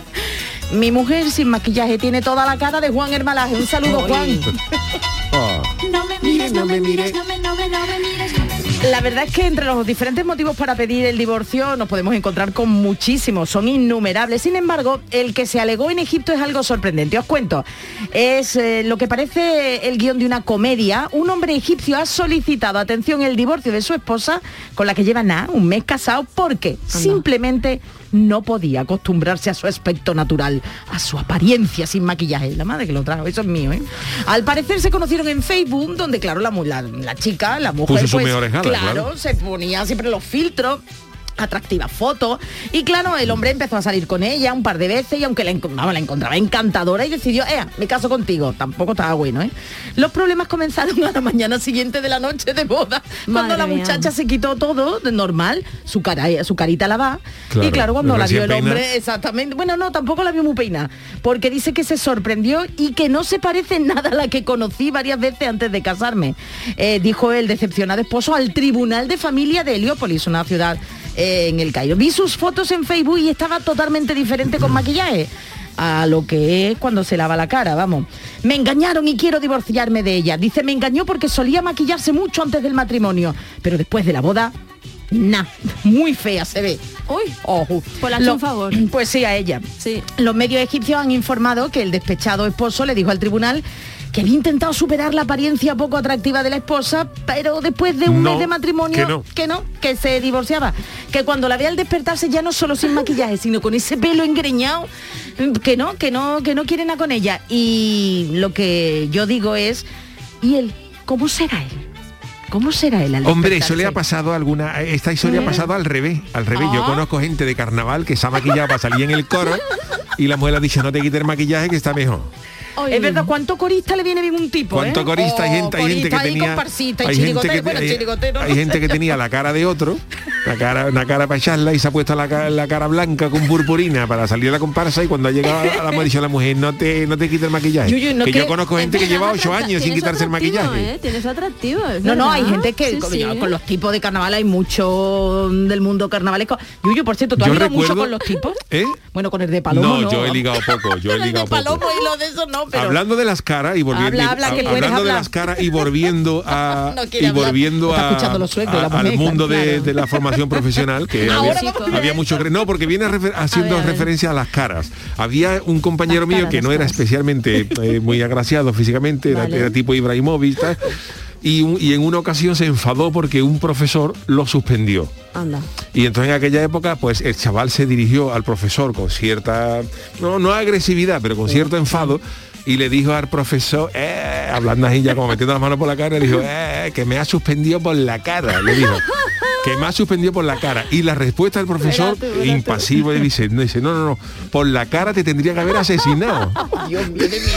Mi mujer sin maquillaje tiene toda la cara de Juan Hermalaje. Un saludo, Juan. Ah. No me mires, no me mires, no me, no me, no me mires. La verdad es que entre los diferentes motivos para pedir el divorcio nos podemos encontrar con muchísimos, son innumerables. Sin embargo, el que se alegó en Egipto es algo sorprendente. Os cuento, es eh, lo que parece el guion de una comedia. Un hombre egipcio ha solicitado, atención, el divorcio de su esposa, con la que lleva nada, un mes casado, porque simplemente no podía acostumbrarse a su aspecto natural, a su apariencia sin maquillaje. La madre que lo trajo, eso es mío, ¿eh? Al parecer se conocieron en Facebook, donde claro, la, mu- la, la chica, la mujer, Puso pues, claro. se ponía siempre los filtros atractivas fotos y claro el hombre empezó a salir con ella un par de veces y aunque la, vamos, la encontraba encantadora y decidió eh, me caso contigo tampoco estaba bueno ¿eh? los problemas comenzaron a la mañana siguiente de la noche de boda cuando la mía. muchacha se quitó todo de normal su cara su carita lavada Claro, y claro cuando la vio el hombre exactamente bueno no tampoco la vio muy peinada porque dice que se sorprendió y que no se parece nada a la que conocí varias veces antes de casarme. Eh, dijo el decepcionado esposo al tribunal de familia de Heliópolis una ciudad eh, en el Cairo vi sus fotos en Facebook y estaba totalmente diferente con maquillaje a lo que es cuando se lava la cara, vamos. Me engañaron y quiero divorciarme de ella. Dice, me engañó porque solía maquillarse mucho antes del matrimonio, pero después de la boda, nah, muy fea se ve. Uy, Ojo. Pues Lo- un favor. Pues sí, a ella. Sí. Los medios egipcios han informado que el despechado esposo le dijo al tribunal que había intentado superar la apariencia poco atractiva de la esposa, pero después de un No, mes de matrimonio, que no. que no, que se divorciaba. Que cuando la veía al despertarse ya no solo sin maquillaje, sino con ese pelo engreñado, que no, que no, que no quiere nada con ella. Y lo que yo digo es, ¿y él? ¿Cómo será él? ¿Cómo será él al Hombre, eso le ha pasado alguna. Esta historia ha pasado al revés. Al revés. Yo Ah. conozco gente de carnaval que se ha maquillado para salir en el coro y la mujer le ha dicho no te quites el maquillaje que está mejor. Es verdad, ¿cuánto corista le viene bien un tipo? ¿Cuánto eh? corista? hay Oh, gente, hay gente que tenía. hay gente que, bueno, hay- chirigotero, hay no gente que tenía la cara de otro, la cara, una cara para echarla y se ha puesto la, ca- la cara blanca con purpurina para salir a la comparsa y cuando ha llegado a la a la mujer no te, no te quites el maquillaje. No que yo conozco gente que lleva ocho años sin quitarse el maquillaje. ¿eh? Tienes atractivo. No, no, hay gente que Sí, con, sí. con los tipos de carnaval hay mucho del mundo carnavalesco. Yuyu, por cierto, ¿tú has Yo ligado mucho con los tipos? ¿Eh? Bueno, con el de Palomo no. No, yo he ligado poco, yo he el ligado poco. Palomo y lo de eso no, pero... Hablando de las caras y volviendo Habla, habla, que puedes hablando de las caras y volviendo a No y volviendo a, suecos, a- mujer, al mundo de, claro. de la formación profesional que había, a había mucho no porque viene refer- haciendo A ver, a ver. referencia a las caras había un compañero Las mío caras, que no era caras. especialmente eh, muy agraciado físicamente era, Vale. era tipo Ibrahimovic tal, y, un- y en una ocasión se enfadó porque un profesor lo suspendió. Anda. Y entonces en aquella época, pues el chaval se dirigió al profesor con cierta, no, no agresividad, pero con cierto enfado. Y le dijo al profesor, eh, hablando así ya como metiendo las manos por la cara, le dijo, eh, que me ha suspendido por la cara. Le dijo, que me ha suspendido por la cara. Y la respuesta del profesor, tú, impasivo, le dice, no, dice, no, no, no, por la cara te tendría que haber asesinado. Dios mío de mi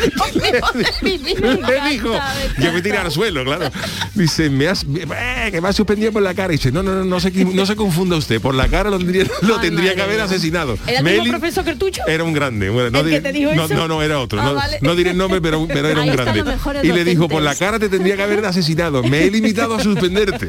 le dijo, yo me tiré al suelo, claro. Dice, me has, eh, que me ha suspendido por la cara. Y dice, no, no, no, no se, no se confunda usted, por la cara lo tendría, lo Ay, tendría que haber asesinado. ¿Era li- profesor tuyo? Era un grande. bueno, no, ¿El que diré- te dijo no, eso? no, no, era otro. Ah, no, vale. no diré el nombre, pero, pero era Ahí un grande. Y le dijo, por la cara te tendría que haber asesinado. Me he limitado a suspenderte.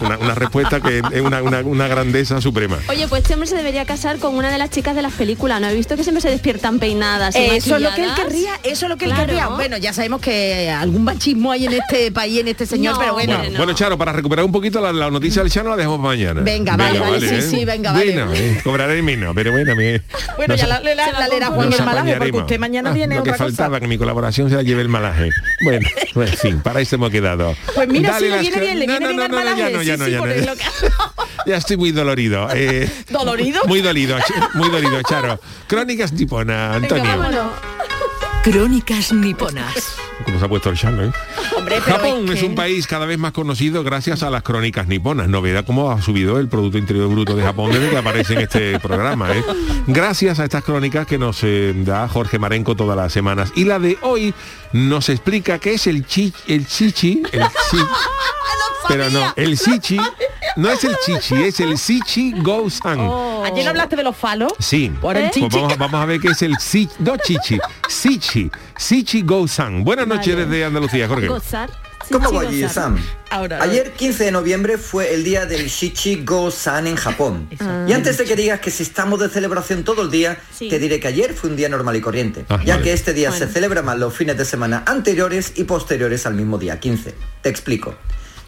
Una, una respuesta que es una, una- una grandeza suprema. Oye, pues este hombre se debería casar con una de las chicas de las películas. ¿No he visto que siempre se despiertan peinadas? Eso es lo que él querría, eso es lo que él Claro. querría. Bueno, ya sabemos que algún machismo hay en este país, en este señor, No, pero bueno. bueno. Bueno, Charo, para recuperar un poquito la, la noticia del Chano la dejamos para mañana. Venga, vale, vale, sí, ¿eh? sí, venga, vale. Bueno, eh, cobraré menos, pero bueno, me, Bueno, nos- ya la, la, la- la leerá Juan el malaje, porque apañaremos. Usted mañana Ah, viene Lo que otra faltaba, cosa. que mi colaboración se la lleve el malaje. Bueno, pues, en fin, para eso hemos quedado. Pues mira, Dale sí, le viene bien, le viene no, bien no, malaje. ya no, ya sí, no, sí, ya por no. el loca- Ya estoy muy dolorido. eh, ¿Dolorido? Muy dolido, muy dolido, Charo. Crónicas nipona, Antonio. Crónicas niponas. Como se ha puesto el Chano, ¿eh? Hombre, Japón es un país cada vez más conocido gracias a las crónicas niponas. Novedad cómo ha subido el Producto Interior Bruto de Japón desde que aparece en este programa. ¿eh? Gracias a estas crónicas que nos eh, da Jorge Marenco todas las semanas. Y la de hoy nos explica qué es el chi, el chichi, el chi, pero no, el sichi, no es el chichi, es el sichi go-san. Ayer no hablaste de los falos. Sí, Pues vamos, a- vamos a ver qué es el si, no chichi, sichi, sichi go-san. Buenas noches desde Andalucía, Jorge. Gozar. ¿Cómo va. Sam? Ahora, Ayer 15 de noviembre fue el día del Shichi Go-San en Japón. Y antes de que digas que si estamos de celebración todo el día, Sí. te diré que ayer fue un día normal y corriente, Ah, ya vale. que este día Bueno. se celebra más los fines de semana anteriores y posteriores al mismo día 15. Te explico.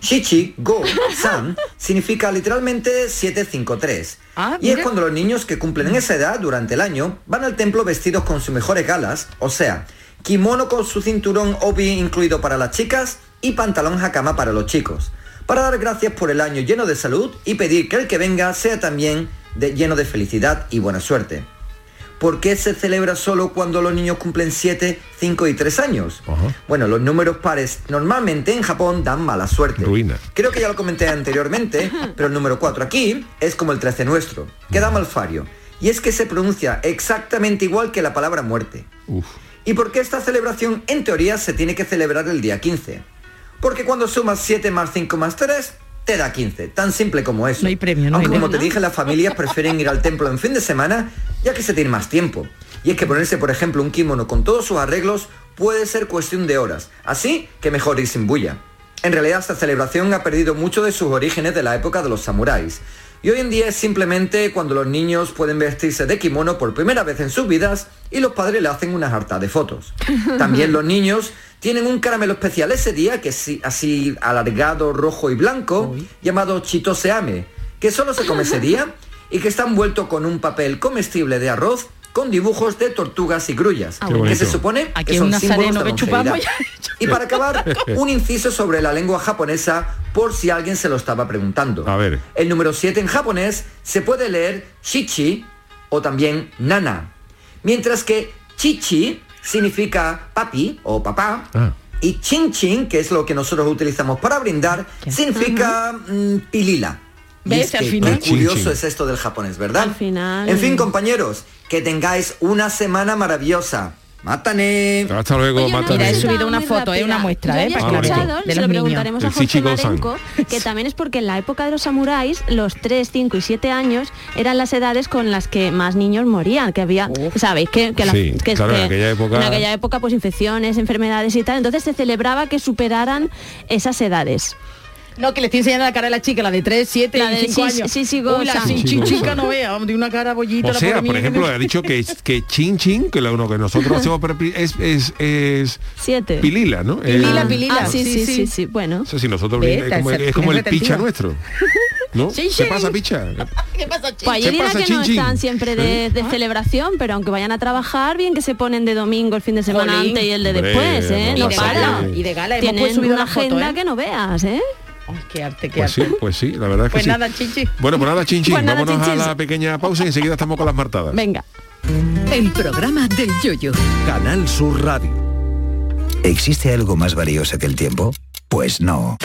Shichi Go-San significa literalmente 753. Ah, y es cuando los niños que cumplen esa edad durante el año van al templo vestidos con sus mejores galas, o sea, kimono con su cinturón obi incluido para las chicas y pantalón hakama para los chicos, para dar gracias por el año lleno de salud y pedir que el que venga sea también de- lleno de felicidad y buena suerte. ¿Por qué se celebra solo cuando los niños cumplen 7, 5 y 3 años? Bueno, los números pares normalmente en Japón dan mala suerte. Ruina. Creo que ya lo comenté anteriormente, pero el número 4 aquí es como el 13 nuestro, que da malfario. Y es que se pronuncia exactamente igual que la palabra muerte. Uf. ¿Y por qué esta celebración en teoría se tiene que celebrar el día 15? Porque cuando sumas 7 más 5 más 3, te da 15. Tan simple como eso. No hay premio, no Aunque hay como premio. te dije, las familias prefieren ir al templo en fin de semana, ya que se tiene más tiempo. Y es que ponerse, por ejemplo, un kimono con todos sus arreglos puede ser cuestión de horas. Así que mejor ir sin bulla. En realidad esta celebración ha perdido mucho de sus orígenes de la época de los samuráis. Y hoy en día es simplemente cuando los niños pueden vestirse de kimono por primera vez en sus vidas y los padres le hacen una harta de fotos. También los niños tienen un caramelo especial ese día, que es así- alargado, rojo y blanco, llamado chitoseame, que solo se come ese día y que está envuelto con un papel comestible de arroz con dibujos de tortugas y grullas, Qué que se supone Aquí que son símbolos de longevidad. Y para acabar, un inciso sobre la lengua japonesa por si alguien se lo estaba preguntando. A ver. El número 7 en japonés se puede leer shichi o también nana, mientras que chichi significa papi o papá. Ah. Y chin chin, que es lo que nosotros utilizamos para brindar, significa mm, pilila. Es Al que final- qué curioso es esto del japonés, ¿verdad? Al final. En fin, compañeros, que tengáis una semana maravillosa. ¡Mátane! Hasta luego, Oye, Mátane. Mira, he subido una foto, eh, una muestra, Yo eh, para que escuchado, de se los lo niños. preguntaremos a Jorge. Marenco, que también es porque en la época de los samuráis, los 3, 5 y 7 años eran las edades con las que más niños morían, que había, ¿sabéis? Que, que, la- Sí, que- claro, en que aquella época- en aquella época, pues infecciones, enfermedades y tal, entonces se celebraba que superaran esas edades. No, que le estoy enseñando la cara a la chica, la de 3, 7 La y de 5 sí, años. sí, sí, Uy, la chin, Sí, chin, chica no vea, de una cara bollita. O la sea, por ejemplo, ha dicho que, que chin chin, que lo uno que nosotros hacemos es, es, es 7. pilila, ¿no? Pilila, Eh, pilila. Ah, sí, Sí, sí, sí. sí, sí, bueno. o sea, si nosotros es como, está- es como el picha nuestro. ¿No? Sí, ¿Qué sí. pasa, picha? ¿Qué pasa, chico? Pues allí ¿Qué dirá pasa, que no Chin Chin? están siempre de, de celebración, pero aunque vayan a trabajar, bien que se ponen de domingo el fin de semana Jolín. antes y el de después, ¿eh? no y, de gala, y de gala, hemos Tienen subido una agenda ¿eh? que no veas, ¿eh? Ay, qué arte, qué Pues sí, arte. pues sí, la verdad es que Pues sí. nada, Chinchi. Bueno, pues nada, chin, chin. Pues nada, Vámonos a la pequeña pausa y enseguida estamos con las martadas. Venga. El programa del yoyo. Canal Sur Radio. ¿Existe algo más valioso que el tiempo? Pues no.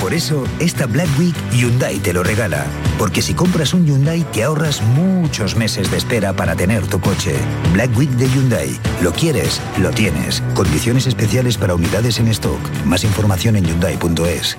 Por eso, esta Black Week Hyundai te lo regala. Porque si compras un Hyundai te ahorras muchos meses de espera para tener tu coche. Black Week de Hyundai. Lo quieres, lo tienes. Condiciones especiales para unidades en stock. Más información en hyundai.es.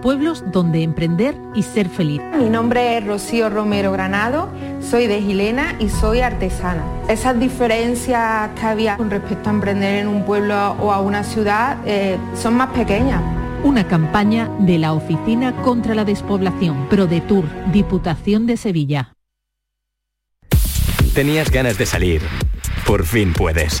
pueblos donde emprender y ser feliz. Mi nombre es Rocío Romero Granado, soy de Gilena y soy artesana. Esas diferencias que había con respecto a emprender en un pueblo o a una ciudad eh, son más pequeñas. Una campaña de la Oficina contra la Despoblación, ProDetour, Diputación de Sevilla. Tenías ganas de salir. Por fin puedes.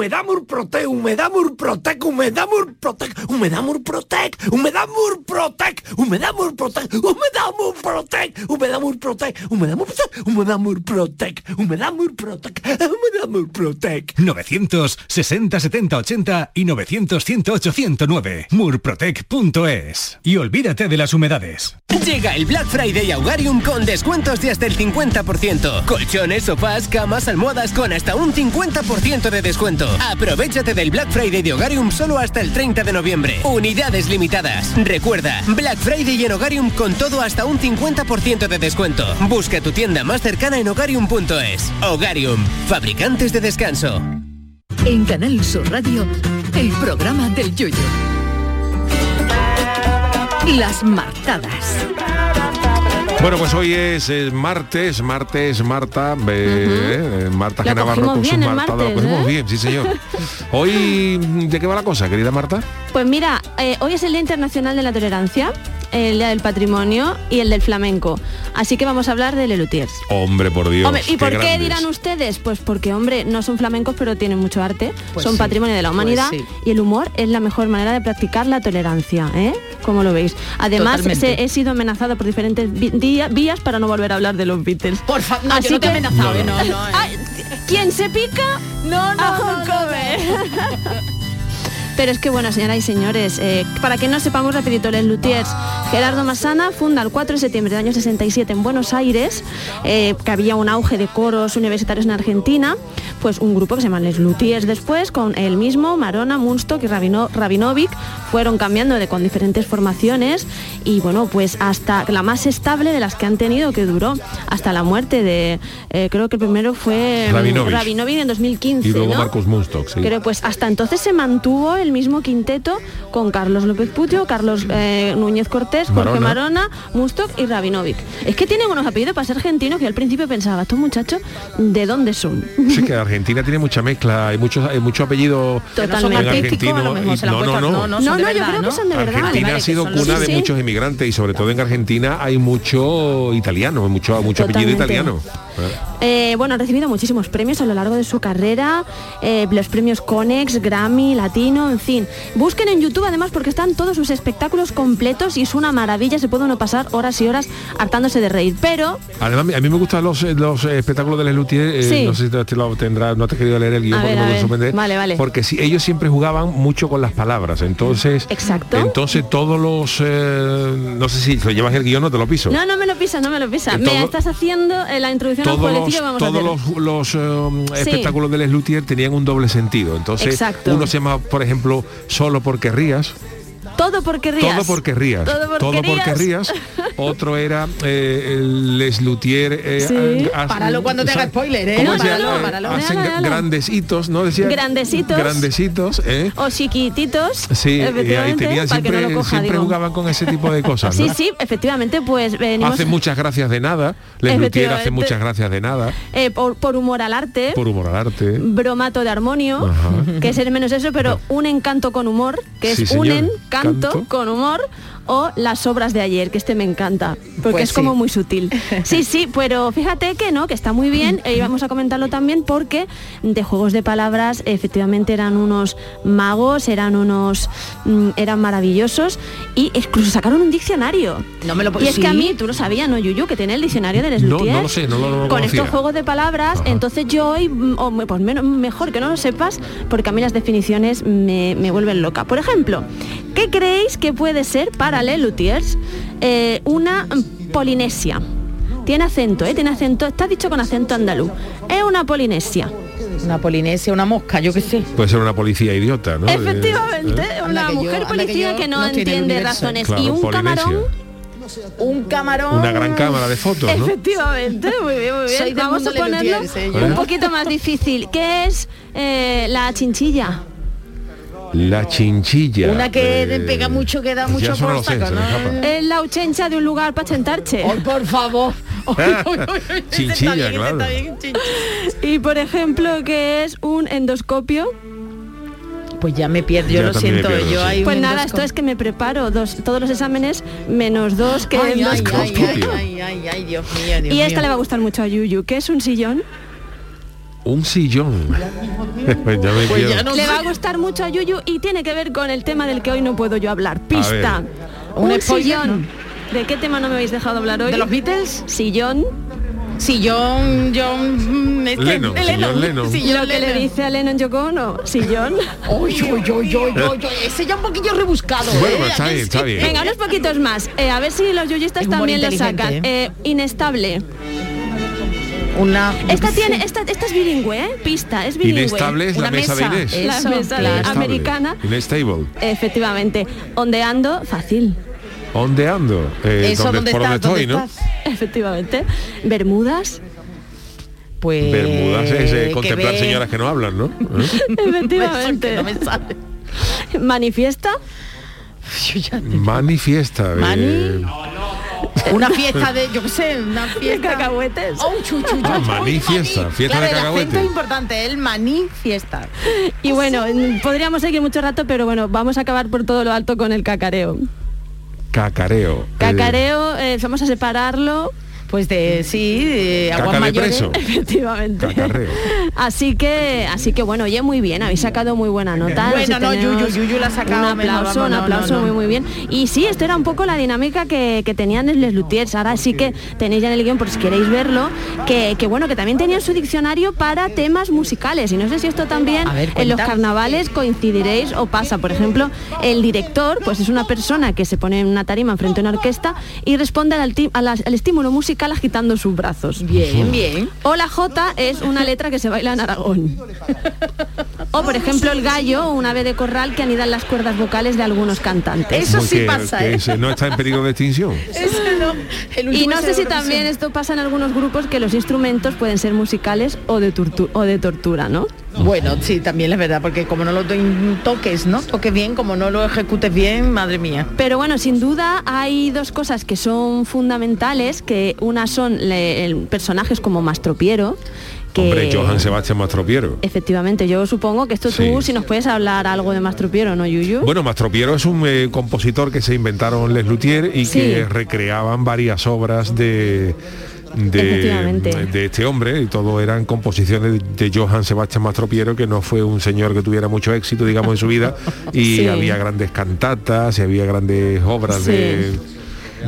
Humedad Murprotec, Humedad Murprotec, Humedad Murprotec, Humedad Murprotec, Humedad Murprotec, Humedad Murprotec, Humedad Murprotec, Humedad Murprotec, Humedad Murprotec, Humedad Murprotec, Humedad Murprotec, Humedad Murprotec. 960 70 80 y 900 108 109. Murprotec.es. Y olvídate de las humedades. Llega el Black Friday a Hogarium con descuentos de hasta el 50%. Colchones, sofás, camas, almohadas con hasta un 50% de descuento. Aprovechate del Black Friday de Hogarium solo hasta el 30 de noviembre. Unidades limitadas. Recuerda, Black Friday en Hogarium con todo hasta un 50% de descuento. Busca tu tienda más cercana en hogarium.es. Hogarium, fabricantes de descanso. En Canal Sur Radio, el programa del yoyo. Las martadas. Bueno, pues hoy es martes, martes, Marta, eh, eh, Marta Lo Genavarro con su Marta, lo martes, cogimos ¿eh? bien, sí señor. Hoy, ¿de qué va la cosa, querida Marta? Pues mira, eh, hoy es el Día Internacional de la Tolerancia el Día del Patrimonio y el del flamenco. Así que vamos a hablar de Lelutiers. Hombre, por Dios. Hombre, ¿Y por qué dirán ustedes? Pues porque, hombre, no son flamencos, pero tienen mucho arte, Pues son sí, patrimonio de la pues humanidad sí. y el humor es la mejor manera de practicar la tolerancia, ¿eh? Como lo veis. Además, se- he sido amenazada por diferentes vías para no volver a hablar de los Beatles. Por favor, no, yo no te he amenazado, eh, no, no, eh. Ay, ¿Quién se pica? No, no. Pero es que bueno, señoras y señores, eh, para que no sepamos rapidito, Les Luthiers, Gerardo Massana funda el 4 de septiembre del año 67 en Buenos Aires, eh, que había un auge de coros universitarios en Argentina, pues un grupo que se llama Les Luthiers después, con él mismo, Marona, Munstock y Rabino, Rabinovic, fueron cambiando de, con diferentes formaciones y bueno, pues hasta la más estable de las que han tenido, que duró hasta la muerte de, eh, creo que el primero fue. Rabinovich en 2015. Y luego ¿no? Marcus Munstock, sí. Pero pues hasta entonces se mantuvo el mismo quinteto con Carlos López Pucho, Carlos eh, Núñez Cortés, Jorge Marona. Marona, Mustok y Rabinovic. Es que tienen unos apellidos para ser argentinos que al principio pensaba, estos muchachos, ¿de dónde son? Sí, que Argentina tiene mucha mezcla, hay muchos, hay muchos apellidos Totalmente. en artísticos, a lo argentino. mejor y- se lo han no, no, no, no, no, yo creo que son de verdad. Argentina Vale, ha sido cuna los- de Sí, sí. muchos inmigrantes y sobre todo en Argentina hay mucho italiano, mucho, mucho apellido italiano. Eh, bueno, han recibido muchísimos premios a lo largo de su carrera, eh, los premios Conex, Grammy, Latino, en fin. Busquen en YouTube además porque están todos sus espectáculos completos y es una maravilla, se puede uno pasar horas y horas hartándose de reír. Pero Además, a mí me gustan los, eh, los espectáculos de Les Luthiers, eh, Sí. no sé si te, lo tendrás, no te he querido leer el guion porque ver, me sorprende, Vale, vale. porque si ellos siempre jugaban mucho con las palabras, entonces Exacto. entonces todos los eh, no sé si lo llevas el guion no te lo piso. no, no me lo pisa, no me lo pisa. Eh, Me estás haciendo la introducción a un todos vamos a todos los, los, Sí. espectáculos de Les Luthiers tenían un doble sentido. Entonces, Exacto. uno se llama, por ejemplo, Solo porque rías. Todo porque rías. Todo porque rías. Todo porque rías. Otro era eh, el Les Luthiers. eh, Sí. Páralo cuando te haga spoiler, ¿eh? ¿cómo No, decía? páralo, Eh, páralo. Hacen Déjalo, déjalo. grandes hitos, ¿no? Decía, Grandecitos. Grandecitos, ¿eh? O chiquititos. Sí, y ahí no coja, siempre jugaban con ese tipo de cosas. Sí, ¿no? sí, efectivamente, pues venimos Hacen muchas gracias de nada. Les hacen Efectivamente. muchas gracias de nada. eh, por, por humor al arte, Por humor al arte. bromato de armonio, Ajá. que es el menos eso, pero un encanto con humor, que Sí, es señor. un encanto Canto. con humor, o las obras de ayer, que este me encanta, porque Pues es como muy sutil. Sí, sí, pero fíjate que no, que está muy bien, y vamos a comentarlo también porque de juegos de palabras efectivamente eran unos magos, eran unos mm, eran maravillosos y incluso sacaron un diccionario. No me lo Y es que a mí, tú lo sabías, ¿no, Yuyu? Que tiene el diccionario de Les No, Luthiers no lo sé, no lo- no lo Con conocía. estos juegos de palabras, entonces yo hoy, o me- pues menos, mejor que no lo sepas, porque a mí las definiciones me, me vuelven loca. Por ejemplo, ¿qué creéis que puede ser para Les Luthiers eh, una Polinesia? Tiene acento, ¿eh? Tiene acento, está dicho con acento andaluz. Es una Polinesia. Una polinesia, una mosca, yo qué sé. Puede ser una policía idiota, ¿no? Efectivamente, Eh, una que yo- mujer policía que, no, entiende razones. Claro, y un Polinesia. camarón Un camarón. Una gran cámara de fotos, ¿no? Efectivamente, muy bien, muy bien. Vamos a ponerlo ¿eh? un ¿Eh? poquito más difícil. ¿Qué es eh, la chinchilla? La chinchilla. Una que eh, pega mucho, que da mucho no por saco, ¿no? escapa. Es la auchencha de un lugar para sentarche. Ay, por favor. Chinchilla, claro. Y por ejemplo, ¿qué es un endoscopio? Pues ya me pierdo, yo Ya lo siento. pierdo, yo sí. Pues nada, esto es que me preparo dos, todos los exámenes menos dos que Ay, ay, ay, endoscopio. ay, ay, ay, ay, Dios mío, Dios Y esta mío. le va a gustar mucho a Yuyu, que es un sillón. Un sillón. Pues ya me Pues ya no Le va a gustar mucho a Yuyu y tiene que ver con el tema del que hoy no puedo yo hablar. Pista. Un Un sillón. ¿De qué tema no me habéis dejado hablar hoy? ¿De los Beatles? Sillón. Sillón, John... Este, Lennon, señor Lennon. Sillón Lo que le Lennon. dice a Lennon Yoko Ono, sillón. Uy, uy, uy, uy, uy, uy, ese ya un poquillo rebuscado. Bueno, ¿eh? está ¿A que bien, está bien. Venga, unos poquitos más. Eh, a ver si los humor también lo inteligente, sacan. Eh, inestable. Una... Esta tiene, esta, esta es bilingüe, ¿eh? Pista, es bilingüe. Inestable es la Una mesa, de mesa. Inés. La Eso, mesa de- claro. Americana. Inestable. Efectivamente. Ondeando, fácil. Ondeando. Eh, Eso, donde- ¿dónde por donde estoy, ¿Dónde ¿no? estás? Efectivamente. Bermudas. Pues... Bermudas es eh, contemplar ve- señoras que no hablan, ¿no? ¿Eh? Efectivamente. No me sale. Manifiesta. Yo ya- Manifiesta. eh, Mani. Una fiesta de, yo qué sé, una fiesta... cacahuetes. Oh, chu, chu, chu, Ah, chu, manifiesta, maní. fiesta claro, de el acento cacahuete. es importante, el maní fiesta. Y bueno, podríamos seguir mucho rato, pero bueno, vamos a acabar por todo lo alto con el cacareo. Cacareo. Cacareo, eh, vamos a separarlo. Pues de sí, de aguas Caca de mayores. preso. Efectivamente. Cacarreo. Así que, así que bueno, oye, muy bien, habéis sacado muy buena nota. Bueno, no, Yuyu, Yuyu la ha sacado Un aplauso, vamos, un aplauso no, no. muy muy bien. Y sí, esto era un poco la dinámica que, que tenían en Les Luthiers. Ahora sí que tenéis ya en el guion por si queréis verlo, que, que bueno, que también tenían su diccionario para temas musicales. Y no sé si esto también A ver, en los carnavales coincidiréis o pasa. Por ejemplo, el director, pues es una persona que se pone en una tarima enfrente de una orquesta y responde al, a la- al estímulo musical agitando sus brazos. Bien, bien. O la J es una letra que se baila en Aragón. O por ejemplo el gallo, un ave de corral que anida en las cuerdas vocales de algunos cantantes. Eso sí pasa, que ¿eh? ese no está en peligro de extinción. Eso no. El Y no sé si también esto pasa en algunos grupos que los instrumentos pueden ser musicales o de, tortu- o de tortura, ¿no? Bueno, sí, también es verdad, porque como no lo to- toques, ¿no? Toques bien, como no lo ejecutes bien, madre mía. Pero bueno, sin duda hay dos cosas que son fundamentales, que una son le- el- personajes como Mastropiero, que Hombre, Johann Sebastián Mastropiero. efectivamente yo supongo que esto tú, Sí. si nos puedes hablar algo de Mastropiero, ¿no, Yuyu? Bueno, Mastropiero es un eh, compositor que se inventaron Les Luthiers y Sí. que recreaban varias obras de de, de este hombre y todo eran composiciones de Johann Sebastián Mastropiero que no fue un señor que tuviera mucho éxito digamos en su vida y Sí. había grandes cantatas y había grandes obras Sí. de,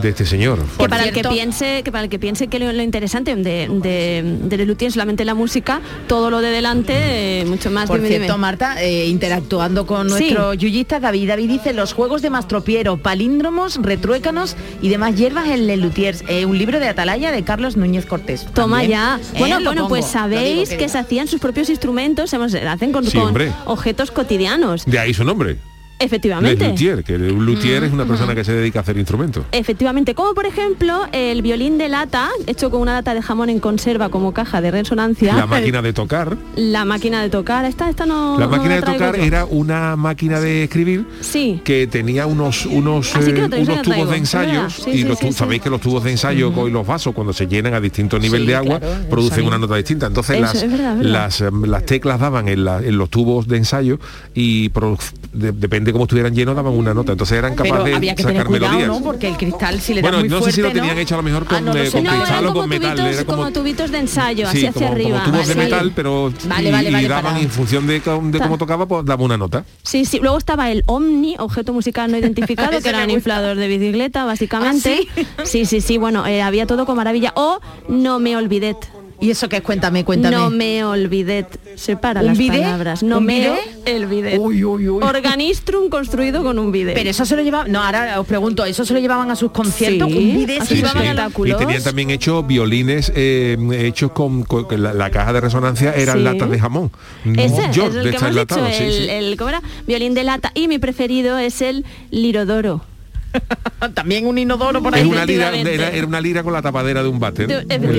de este señor que para el que piense que para el que piense que lo, lo interesante de, de, de es solamente la música todo lo de delante eh, mucho más Por dime, cierto, dime. Marta, eh, interactuando con Sí. nuestro yuyista David. David dice los juegos de Mastropiero, palíndromos, retruécanos y demás hierbas en Le Luthiers. Eh, un libro de Atalaya de Carlos Núñez Cortés. Toma También, ya. eh, Bueno, bueno, pongo, pues sabéis que se hacían sus propios instrumentos, hemos- se hacen con, Sí, objetos cotidianos. de ahí su nombre Efectivamente. Luthier que un luthier es una persona que se dedica a hacer instrumentos Efectivamente, como por ejemplo el violín de lata, hecho con una lata de jamón en conserva como caja de resonancia. la máquina de tocar La máquina de tocar, esta, esta no. la no máquina la de tocar yo. era una máquina de escribir Sí. que tenía unos unos, que eh, traigo, unos tubos de es ensayo verdad. Sí, y sí, los sí, tu- sí. sabéis que los tubos de ensayo y los vasos cuando se llenan a distinto nivel Sí, de agua claro, producen una nota distinta entonces Eso, las, verdad, verdad. las em, las teclas daban en, la- en los tubos de ensayo y produ- de- depende cómo estuvieran llenos daban una nota entonces eran capaces había que de tener sacar cuidado, melodías ¿no? Porque el cristal si le da bueno muy no fuerte, sé si lo ¿no? tenían hecho a lo mejor Ah, con, no lo eh, con No, cristal o como con metal tubitos, era como... tubitos de ensayo, sí, así hacia como, como arriba. tubos de Vale. metal pero Vale, y, vale, y daban en función de, cómo- de cómo tocaba pues daba una nota Sí, sí. Luego estaba el Omni, objeto musical no identificado, que era un inflador de bicicleta, básicamente. ¿Ah, sí? sí, sí, Bueno, eh, había todo con maravilla. O no me olvidé. ¿Y eso qué es? Cuéntame, cuéntame. No me olvidé. Separa ¿Un las bidet? palabras. No ¿Un me bidet? el bidet. Uy, uy, uy. Organistrum construido con un bidet. Pero eso se lo llevaban, no, ahora os pregunto, ¿eso se lo llevaban a sus conciertos? Sí, un bidet a se sus Sí, llevaban sí. a los- Y tenían también hecho violines eh, hechos con, la, la caja de resonancia eran Sí. latas de jamón. Ese Yo, es el de que hemos dicho, el, sí. el- ¿cómo era? violín de lata. Y mi preferido es el lirodoro. También un inodoro por Es ahí. una lira, era, era una lira con la tapadera de un váter. De- el del-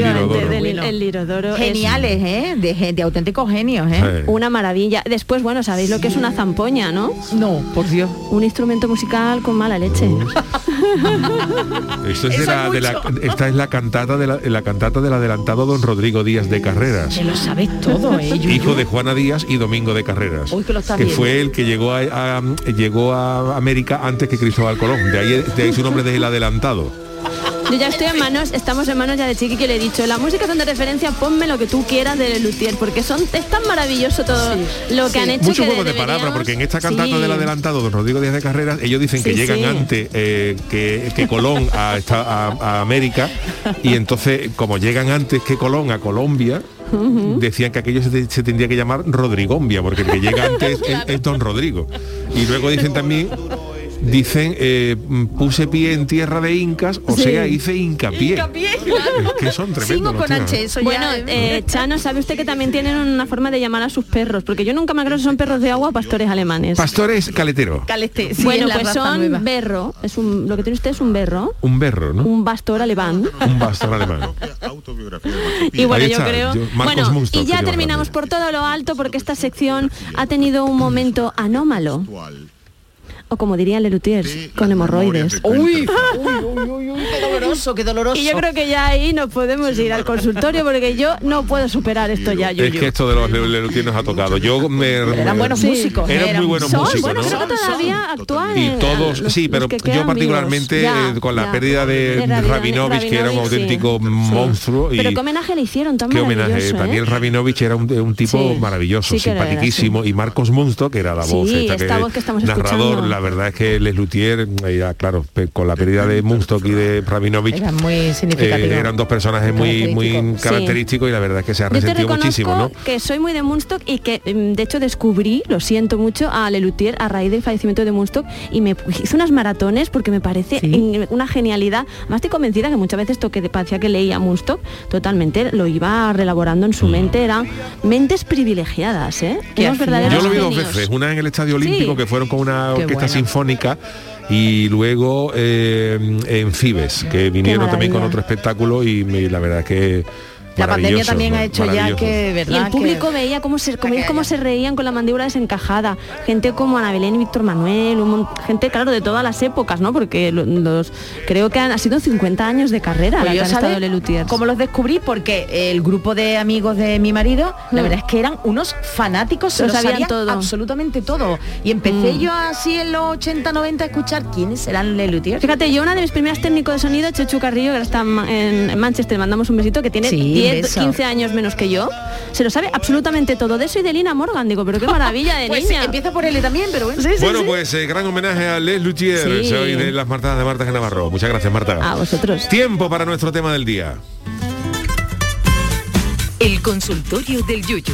lirodoro. es Geniales, ¿eh? De, auténticos genios, ¿eh? Sí. Una maravilla. Después, bueno, sabéis lo que es una zampoña, ¿no? No, por Dios. Un instrumento musical con mala leche. Esto es de Eso la, es de la- mucho. esta es la cantata de la, la cantata del adelantado don Rodrigo Díaz de Carreras. Que lo sabes todo, ¿eh? Hijo de Juana Díaz y Domingo de Carreras. Uy, que lo fue el que llegó a, a- llegó a América antes que Cristóbal Colón. De ahí, de ahí su nombre es el adelantado. Yo ya estoy en manos, estamos en manos ya de Chiqui que le he dicho, la música son de referencia, ponme lo que tú quieras de Luthier, porque son, es tan maravilloso todo lo que han hecho Mucho que juego de deberíamos- palabras, porque en esta cantata Sí. del adelantado, don Rodrigo Díaz de Carreras, ellos dicen que llegan sí. antes eh, que, que Colón a, esta- a- a América y entonces, como llegan antes que Colón a Colombia, decían que aquello se, te- se tendría que llamar Rodrigombia, porque el que llega antes es, es don Rodrigo. Y luego dicen también... Dicen, eh, puse pie en tierra de incas, o Sí. sea, hice hincapié. Hincapié, claro. Es que son tremendos. Sigo los con tíos. H, eso Bueno, ya... ¿eh? eh, Chano, ¿sabe usted que también tienen una forma de llamar a sus perros? Porque yo nunca me acuerdo si son perros de agua o pastores alemanes. Pastores caletero. Caleste, sí, bueno, pues son nueva. berro, es un, lo que tiene usted es un berro, Un berro, ¿no? un pastor alemán. Un pastor alemán. Y bueno, yo creo. yo- bueno, y ya terminamos por todo lo alto porque esta sección ha tenido un momento anómalo. O como dirían Lelutiers, con hemorroides. Uy, uy, uy, uy, uy, qué doloroso, qué doloroso. Y yo creo que ya ahí nos podemos ir al consultorio porque yo no puedo superar esto ya, Es que esto de los Lelutier nos ha tocado. Yo me, Eran me- buenos músicos. Eran muy buenos Son, músicos, bueno, ¿no? creo que todavía actúan. Y todos, los- sí, pero que yo particularmente. Ya, eh, con la ya. pérdida de, Rabinovich, que era un sí. auténtico monstruo. Y Pero qué homenaje le hicieron tan qué homenaje. ¿eh? Daniel Rabinovich era un, un tipo Sí. maravilloso, era, simpaticísimo. Y Marcos Munsto, que era la voz, Sí, esta esta voz que estamos narrador, escuchando. la verdad es que Les Luthier, eh, ya, claro, pe- con la pérdida de Munstock y de Rabinovich, Era muy significativo. eh, eran dos personajes muy, muy Característico. Sí. característicos y la verdad es que se ha resentido muchísimo, ¿no? que soy muy de Moonstock y que mm, de hecho descubrí, lo siento mucho, a Lelutier a raíz del fallecimiento de Moonstock y me hice unas maratones porque me parece una genialidad. Más estoy convencida que muchas veces esto que parecía que leía Moonstock totalmente lo iba relaborando Mm. en su mente. Eran mentes privilegiadas, ¿eh? Unos verdaderos Yo lo vi dos genios. veces, una en el Estadio Olímpico, Sí. que fueron con una Qué orquesta sinfónica, y luego eh, en Fibes, que vinieron también con otro espectáculo y la verdad es que La pandemia también ha hecho ya que, Y el público que- veía cómo se, cómo, cómo se reían con la mandíbula desencajada. Gente como Ana Belén y Víctor Manuel, un gente, claro, de todas las épocas, ¿no? Porque lo- los, creo que han ha sido 50 años de carrera Pues la que han ¿sabes estado Lelutiers. cómo los descubrí? Porque el grupo de amigos de mi marido, la verdad es que eran unos fanáticos, se Lo lo sabían sabían todo. absolutamente todo. Y empecé Mm. yo así en los 80, 90 a escuchar quiénes eran Lelutier. Fíjate, yo una de mis primeras técnicos de sonido, Chechu Carrillo, que ahora está en en Manchester, mandamos un besito, que tiene Sí, 10, beso. 15 años menos que yo, se lo sabe absolutamente todo de eso y de Lina Morgan. Digo, pero qué maravilla de Pues niña. empieza por él también, pero bueno. Bueno, pues eh, gran homenaje a Les Luthier, Sí. soy de las Martas de Marta Navarro. Muchas gracias, Marta. A vosotros. Tiempo para nuestro tema del día. El consultorio del Yuyu.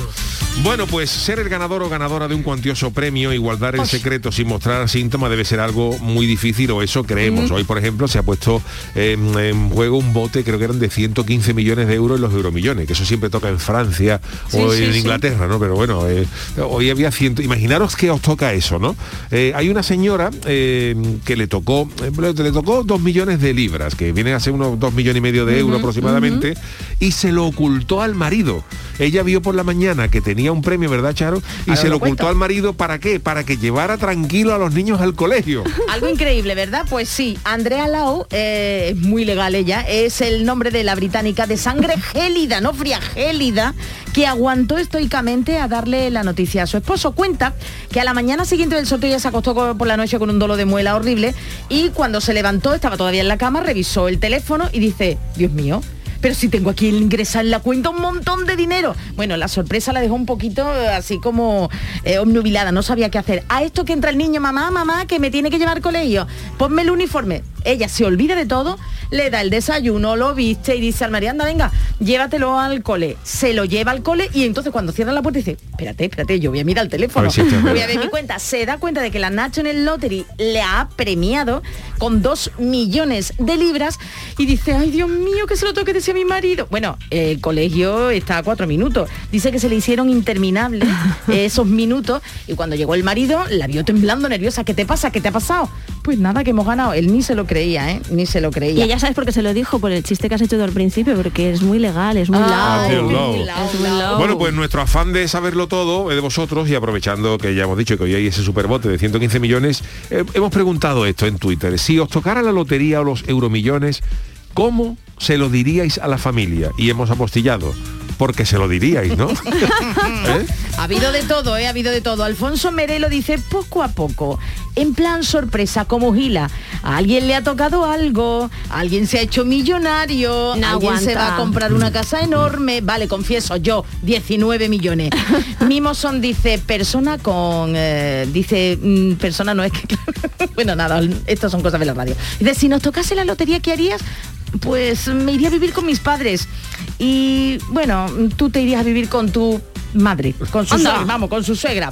Bueno, pues ser el ganador o ganadora de un cuantioso premio y guardar el secreto sin mostrar síntomas debe ser algo muy difícil o eso creemos. Mm. Hoy, por ejemplo, se ha puesto en, en juego un bote, creo que eran de 115 millones de euros en los euromillones, que eso siempre toca en Francia Sí, o sí, en sí. Inglaterra, ¿no? Pero bueno, eh, hoy había ciento... Imaginaros que os toca eso, ¿no? Eh, hay una señora eh, que le tocó, le tocó dos millones de libras, que vienen a ser unos dos millones y medio de euros aproximadamente, y se lo ocultó al marido. Ella vio por la mañana que tenía un premio, ¿verdad, Charo? Y se lo lo ocultó al marido, ¿para qué? Para que llevara tranquilo a los niños al colegio. Algo increíble, ¿verdad? Pues sí, Andrea Lau, eh, es muy legal ella, es el nombre de la británica de sangre gélida, no fría, gélida, que aguantó estoicamente a darle la noticia a su esposo. Cuenta que a la mañana siguiente del sorteo ya se acostó co- por la noche con un dolo de muela horrible y cuando se levantó, estaba todavía en la cama, revisó el teléfono y dice, Dios mío, pero si tengo aquí ingresar en la cuenta un montón de dinero. Bueno, la sorpresa la dejó un poquito eh, así como eh, obnubilada, no sabía qué hacer. A esto que entra el niño, mamá, mamá, que me tiene que llevar al colegio, ponme el uniforme. Ella se olvida de todo, le da el desayuno, lo viste y dice al María, anda, venga, llévatelo al cole. Se lo lleva al cole y entonces cuando cierra la puerta dice, espérate, espérate, yo voy a mirar el teléfono, A si voy a ver mi cuenta. Se da cuenta de que la National Lottery le ha premiado con dos millones de libras y dice, ay Dios mío, que se lo tengo que decir a mi marido. Bueno, el colegio está a cuatro minutos. Dice que se le hicieron interminables esos minutos y cuando llegó el marido la vio temblando, nerviosa. ¿Qué te pasa? ¿Qué te ha pasado? Pues nada, que hemos ganado. Él ni se lo creía, ¿eh? Ni se lo Y creía. ella sabes por qué se lo dijo, por el chiste que has hecho al principio, porque es muy legal, es muy Ah. Es muy. Bueno, pues nuestro afán de saberlo todo es de vosotros y aprovechando que ya hemos dicho que hoy hay ese superbote de 115 millones, eh, hemos preguntado esto en Twitter. Si os tocara la lotería o los euromillones, ¿cómo se lo diríais a la familia? Y hemos apostillado. Porque se lo diríais, ¿no? ¿Eh? Ha habido de todo, ¿eh? Ha habido de todo. Alfonso Merelo dice poco a poco, en plan sorpresa, como Gila. A alguien le ha tocado algo, alguien se ha hecho millonario, No alguien se va a comprar una casa enorme. Vale, confieso, yo, 19 millones. Mimoson dice, persona con... eh, dice, mm, persona no es que... bueno, nada, estas son cosas de la radio. Dice, si nos tocase la lotería, ¿qué harías? Pues me iría a vivir con mis padres. Y bueno, tú te irías a vivir con tu madre, con su Anda. suegra, vamos, con su suegra.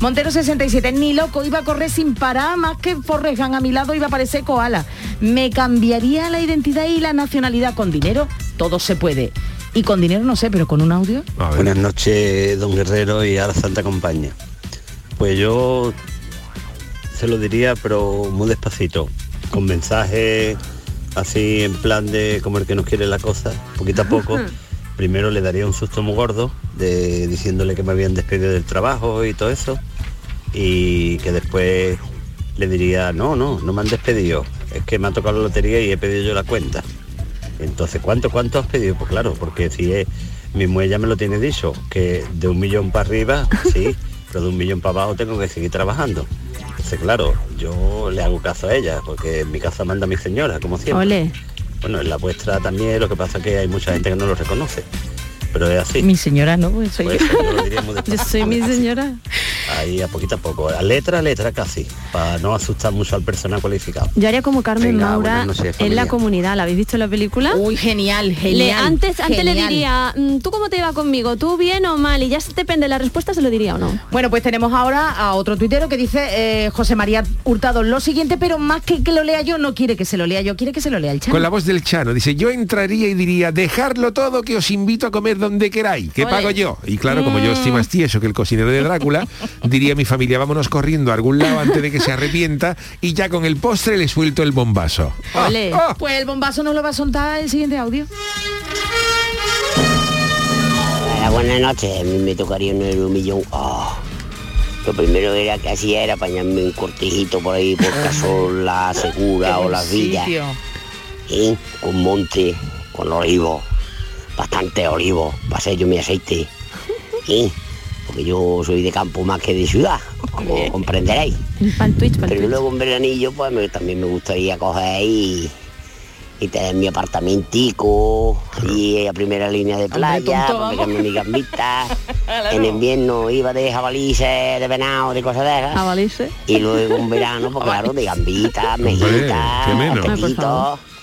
Montero 67, ni loco, iba a correr sin parar, más que Forrest Gump a mi lado iba a parecer koala. Me cambiaría la identidad y la nacionalidad con dinero, todo se puede. Y con dinero no sé, pero con un audio. Buenas noches, don Guerrero y a la Santa Compañía. Pues yo se lo diría, pero muy despacito, con mensajes así en plan de como el que nos quiere la cosa, poquito a poco. Primero le daría un susto muy gordo, de, diciéndole que me habían despedido del trabajo y todo eso, y que después le diría, no, no, no me han despedido. Es que me ha tocado la lotería y he pedido yo la cuenta. Entonces, ¿cuánto, cuánto has pedido? Pues claro, porque si es, mi mujer ya me lo tiene dicho, que de un millón para arriba, sí, pero de un millón para abajo tengo que seguir trabajando. Entonces, claro, yo le hago caso a ella, porque en mi casa manda mi señora, como siempre. Ole. Bueno, en la vuestra también, lo que pasa es que hay mucha gente que no lo reconoce. Pero es así. Mi señora no, pues soy Pues, yo. Yo soy mi señora. Ahí a poquito a poco, a letra a letra casi, para no asustar mucho al personal cualificado. Yo haría como Carmen Venga, Maura noches, en la comunidad. ¿La habéis visto en la película? Uy, genial, Le- genial. antes antes le genial. diría, mm, ¿tú cómo te iba conmigo? ¿Tú bien o mal? Y ya se- depende de la respuesta, se lo diría o no. Bueno, pues tenemos ahora a otro tuitero que dice eh, José María Hurtado lo siguiente, pero más que que lo lea yo, no quiere que se lo lea yo, quiere que se lo lea el Chano. Con la voz del Chano, dice, yo entraría y diría, dejarlo todo que os invito a comer donde queráis, que pago yo. Y claro, como yo estoy más tieso que el cocinero de Drácula, diría mi familia, vámonos corriendo a algún lado antes de que se arrepienta y ya con el postre le suelto el bombazo. Ole. Pues el bombazo nos lo va a soltar el siguiente audio. Hola, buenas noches, a mí me tocaría un euro millón. Ah, Lo primero era que hacía era apañarme un cortejito por ahí por Casola, Segura o Las Villas. ¿eh? Con monte, con olivos, bastante olivos, para hacer yo mi aceite. ¿eh? Porque yo soy de campo más que de ciudad, como comprenderéis. Pero luego en veranillo pues me- también me gustaría coger y, y tener mi apartamentico allí a primera línea de playa, pegarme mi gambita. En invierno iba de jabalices, de venado, de cosas de esas. Jabalices. Y luego en verano, pues claro, de gambitas, mejitas.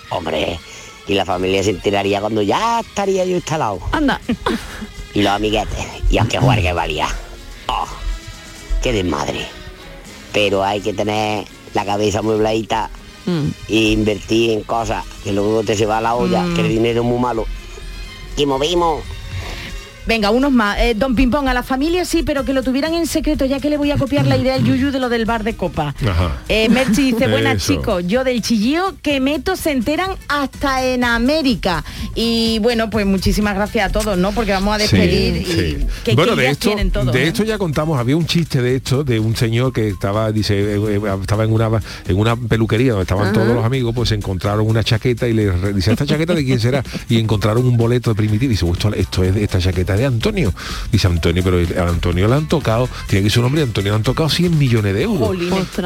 Hombre, y la familia se enteraría cuando ya estaría yo instalado. Anda. Y los amiguetes, y aunque jugar que valía. Oh, qué desmadre. Pero hay que tener la cabeza muebladita Mm. e invertir en cosas que luego te se va a la olla, Mm. que el dinero es muy malo. Y movimos. Venga, unos más. Eh, don Pimpón, a la familia sí, pero que lo tuvieran en secreto, ya que le voy a copiar la idea al Yuyu de lo del bar de copa. Ajá. Eh, Merchi dice, buenas chicos, yo del chillío que meto se enteran hasta en América. Y bueno, pues muchísimas gracias a todos, ¿no? Porque vamos a despedir Sí, y sí. que, bueno, que de esto, tienen todos. de ¿eh? esto ya contamos, había un chiste de esto, de un señor que estaba, dice, eh, eh, estaba en una en una peluquería donde estaban Ajá. todos los amigos, pues encontraron una chaqueta y le dice, ¿esta chaqueta de quién será? Y encontraron un boleto de primitivo y dice, "Pues esto, esto es de esta chaqueta de Antonio. Dice Antonio, pero a Antonio le han tocado, tiene que ser un nombre, a Antonio le han tocado 100 millones de euros.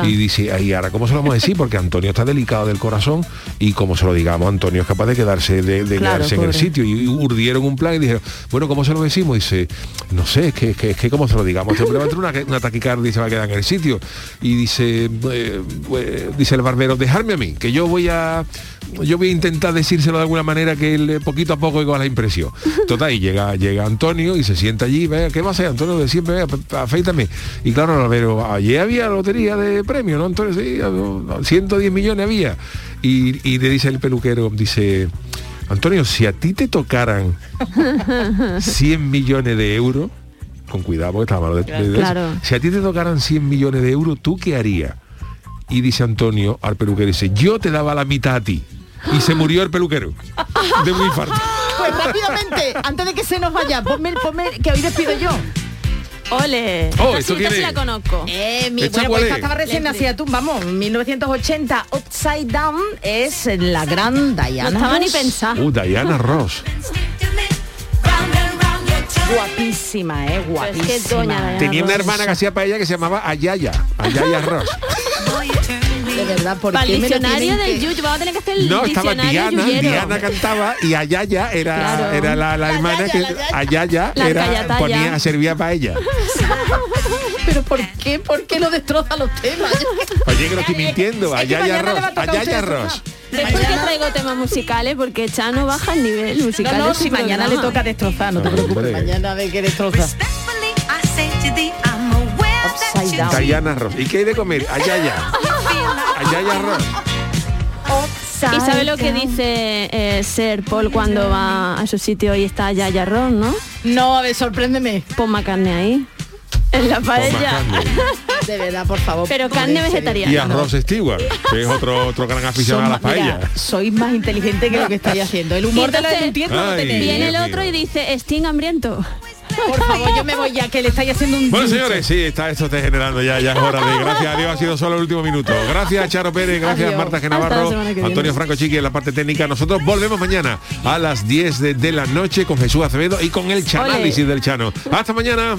Y dice, ahí ahora, ¿cómo se lo vamos a decir? Porque Antonio está delicado del corazón y como se lo digamos, Antonio es capaz de quedarse, de, de Claro, quedarse en el sitio. Y urdieron un plan y dijeron, bueno, ¿cómo se lo decimos? dice, no sé, es que, es que, es que ¿cómo se lo digamos? Este hombre va a una, una taquicardia y se va a quedar en el sitio. Y dice, eh, pues, dice el barbero, dejarme a mí, que yo voy a yo voy a intentar decírselo de alguna manera que él, eh, poquito a poco igual la impresión. Total, y llega, llega Antonio y se sienta allí, venga, ¿qué va a hacer Antonio? De siempre, pe- afeítame. Y claro, barbero, ayer había lotería de premio, ¿no? Antonio, sí, a- 110 millones había. Y, y le dice el peluquero, dice, Antonio, si a ti te tocaran 100 millones de euros, con cuidado porque estaba malo de, de- de eso. Claro. si a ti te tocaran 100 millones de euros, ¿tú qué harías? Y dice Antonio al peluquero, dice, yo te daba la mitad a ti. Y se murió el peluquero de un infarto. Pues rápidamente, antes de que se nos vaya, ponme, ponme que hoy despido yo. Ole. Oh, Esta ¿esto sí- esta quién sí es? la conozco. Eh, mi, ¿Esta bueno, pues esta es? estaba recién nacida tú, vamos, 1980, Upside Down es la gran Diana. No estaba ni Ross. pensado. Uh, Diana Ross. Guapísima, eh, guapísima. es que Tenía una hermana que hacía para ella que se llamaba Ayaya. Ayaya Ross. De verdad, ¿por Para qué el diccionario del que- Yuyu, vamos a tener que hacer el No, estaba diccionario Diana, yuyero. Diana cantaba y Ayaya era, Claro. era la, la hermana que Ayaya La era, ponía, servía para ella. Pero ¿por qué? ¿Por qué lo destroza los temas? Oye, que no estoy mintiendo. Ayaya le Ross. Ayaya Ross. Después que traigo temas musicales porque Chano baja el nivel musical. No, no, si mañana le programa. toca destrozar, no te preocupes, Hombre. mañana ve que destroza. Upside down. Diana Ross. ¿Y qué hay de comer? Ayaya. Ross. ¿Y sabe lo que dice eh, Ser Paul cuando va a su sitio y está Yaya Ron, no? No, a ver, sorpréndeme. Ponma carne ahí. En la paella. De verdad, por favor. Pero carne vegetariana. Y a Ross Stewart, que es otro, otro gran aficionado a las ma- mira, paellas. sois más inteligente que lo que estáis haciendo. El humor de la Ay, tenéis. Viene el otro y dice, Sting hambriento. Por favor, yo me voy ya, que le estáis haciendo un Bueno, señores, sí, está esto degenerando ya, ya es hora de. Gracias a Dios, ha sido solo el último minuto. Gracias, Charo Pérez, gracias, Adiós. Marta Genavarro. Antonio Franco Chiqui en la parte técnica. Nosotros volvemos mañana a las 10 de, de la noche con Jesús Acevedo y con el chanálisis del Chano. Hasta mañana.